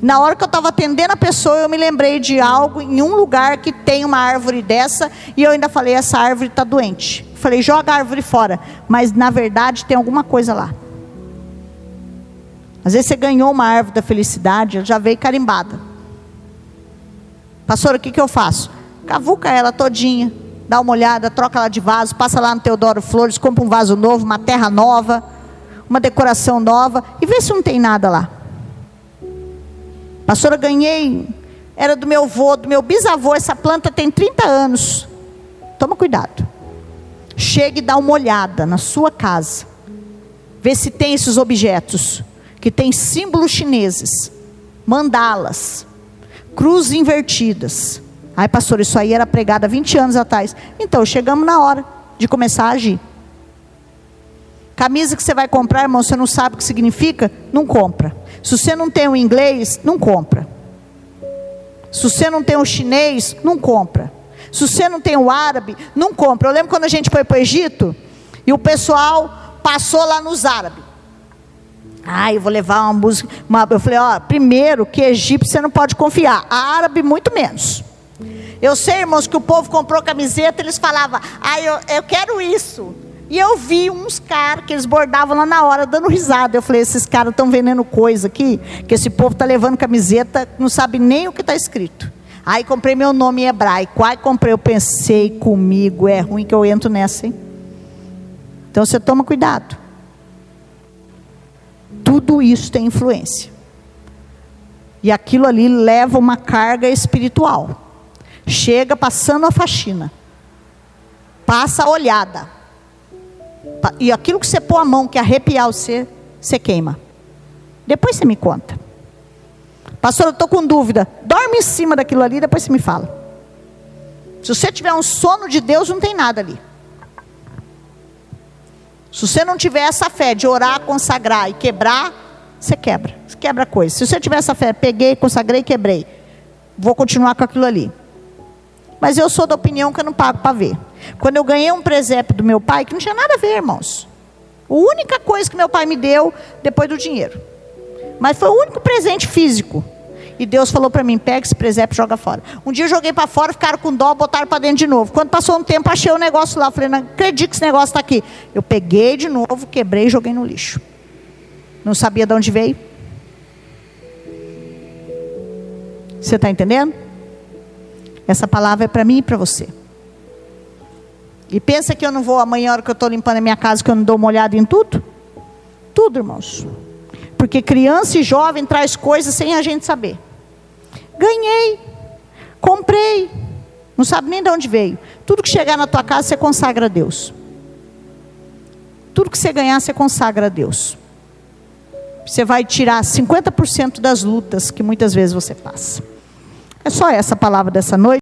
Na hora que eu estava atendendo a pessoa, eu me lembrei de algo em um lugar que tem uma árvore dessa, e eu ainda falei: essa árvore está doente. Falei: joga a árvore fora. Mas na verdade tem alguma coisa lá. Às vezes você ganhou uma árvore da felicidade, ela já veio carimbada. Pastor, o que, que eu faço? Cavuca ela todinha, dá uma olhada, troca ela de vaso, passa lá no Teodoro Flores, compra um vaso novo, uma terra nova, uma decoração nova, e vê se não tem nada lá. Pastora, ganhei, era do meu avô, do meu bisavô, essa planta tem 30 anos. Toma cuidado. Chegue e dá uma olhada na sua casa. Vê se tem esses objetos que tem símbolos chineses, mandalas, cruzes invertidas. Ai, pastor, isso aí era pregado há 20 anos atrás. Então, chegamos na hora de começar a agir. Camisa que você vai comprar, irmão, você não sabe o que significa? Não compra. Se você não tem o inglês, não compra. Se você não tem o chinês, não compra. Se você não tem o árabe, não compra. Eu lembro quando a gente foi para o Egito e o pessoal passou lá nos árabes. Ah, eu vou levar uma música. Uma, eu falei, ó, primeiro que egípcio você não pode confiar, árabe muito menos. Eu sei, irmãos, que o povo comprou camiseta, eles falavam, ah, eu, eu quero isso. E eu vi uns caras que eles bordavam lá na hora, dando risada. Eu falei, esses caras estão vendendo coisa aqui, que esse povo está levando camiseta, não sabe nem o que está escrito. Aí comprei meu nome em hebraico. Aí comprei, eu pensei comigo, é ruim que eu entro nessa, hein? Então você toma cuidado. Tudo isso tem influência. E aquilo ali leva uma carga espiritual. Chega passando a faxina. Passa a olhada. E aquilo que você pôr a mão, que arrepiar você, você queima. Depois você me conta. Pastor, eu estou com dúvida. Dorme em cima daquilo ali, depois você me fala. Se você tiver um sono de Deus, não tem nada ali. Se você não tiver essa fé de orar, consagrar e quebrar, você quebra. Você quebra coisa. Se você tiver essa fé, peguei, consagrei, quebrei. Vou continuar com aquilo ali. Mas eu sou da opinião que eu não pago para ver. Quando eu ganhei um presépio do meu pai, que não tinha nada a ver, irmãos. A única coisa que meu pai me deu depois do dinheiro. Mas foi o único presente físico. E Deus falou para mim: pega esse presépio e joga fora. Um dia eu joguei para fora, ficaram com dó, botaram para dentro de novo. Quando passou um tempo, achei o negócio lá. Falei: não acredito que esse negócio está aqui. Eu peguei de novo, quebrei e joguei no lixo. Não sabia de onde veio. Você está entendendo? Essa palavra é para mim e para você. E pensa que eu não vou amanhã, hora que eu estou limpando a minha casa, que eu não dou uma olhada em tudo? Tudo, irmãos. Porque criança e jovem traz coisas sem a gente saber. Ganhei, comprei, não sabe nem de onde veio. Tudo que chegar na tua casa, você consagra a Deus. Tudo que você ganhar, você consagra a Deus. Você vai tirar 50% das lutas que muitas vezes você passa. É só essa palavra dessa noite.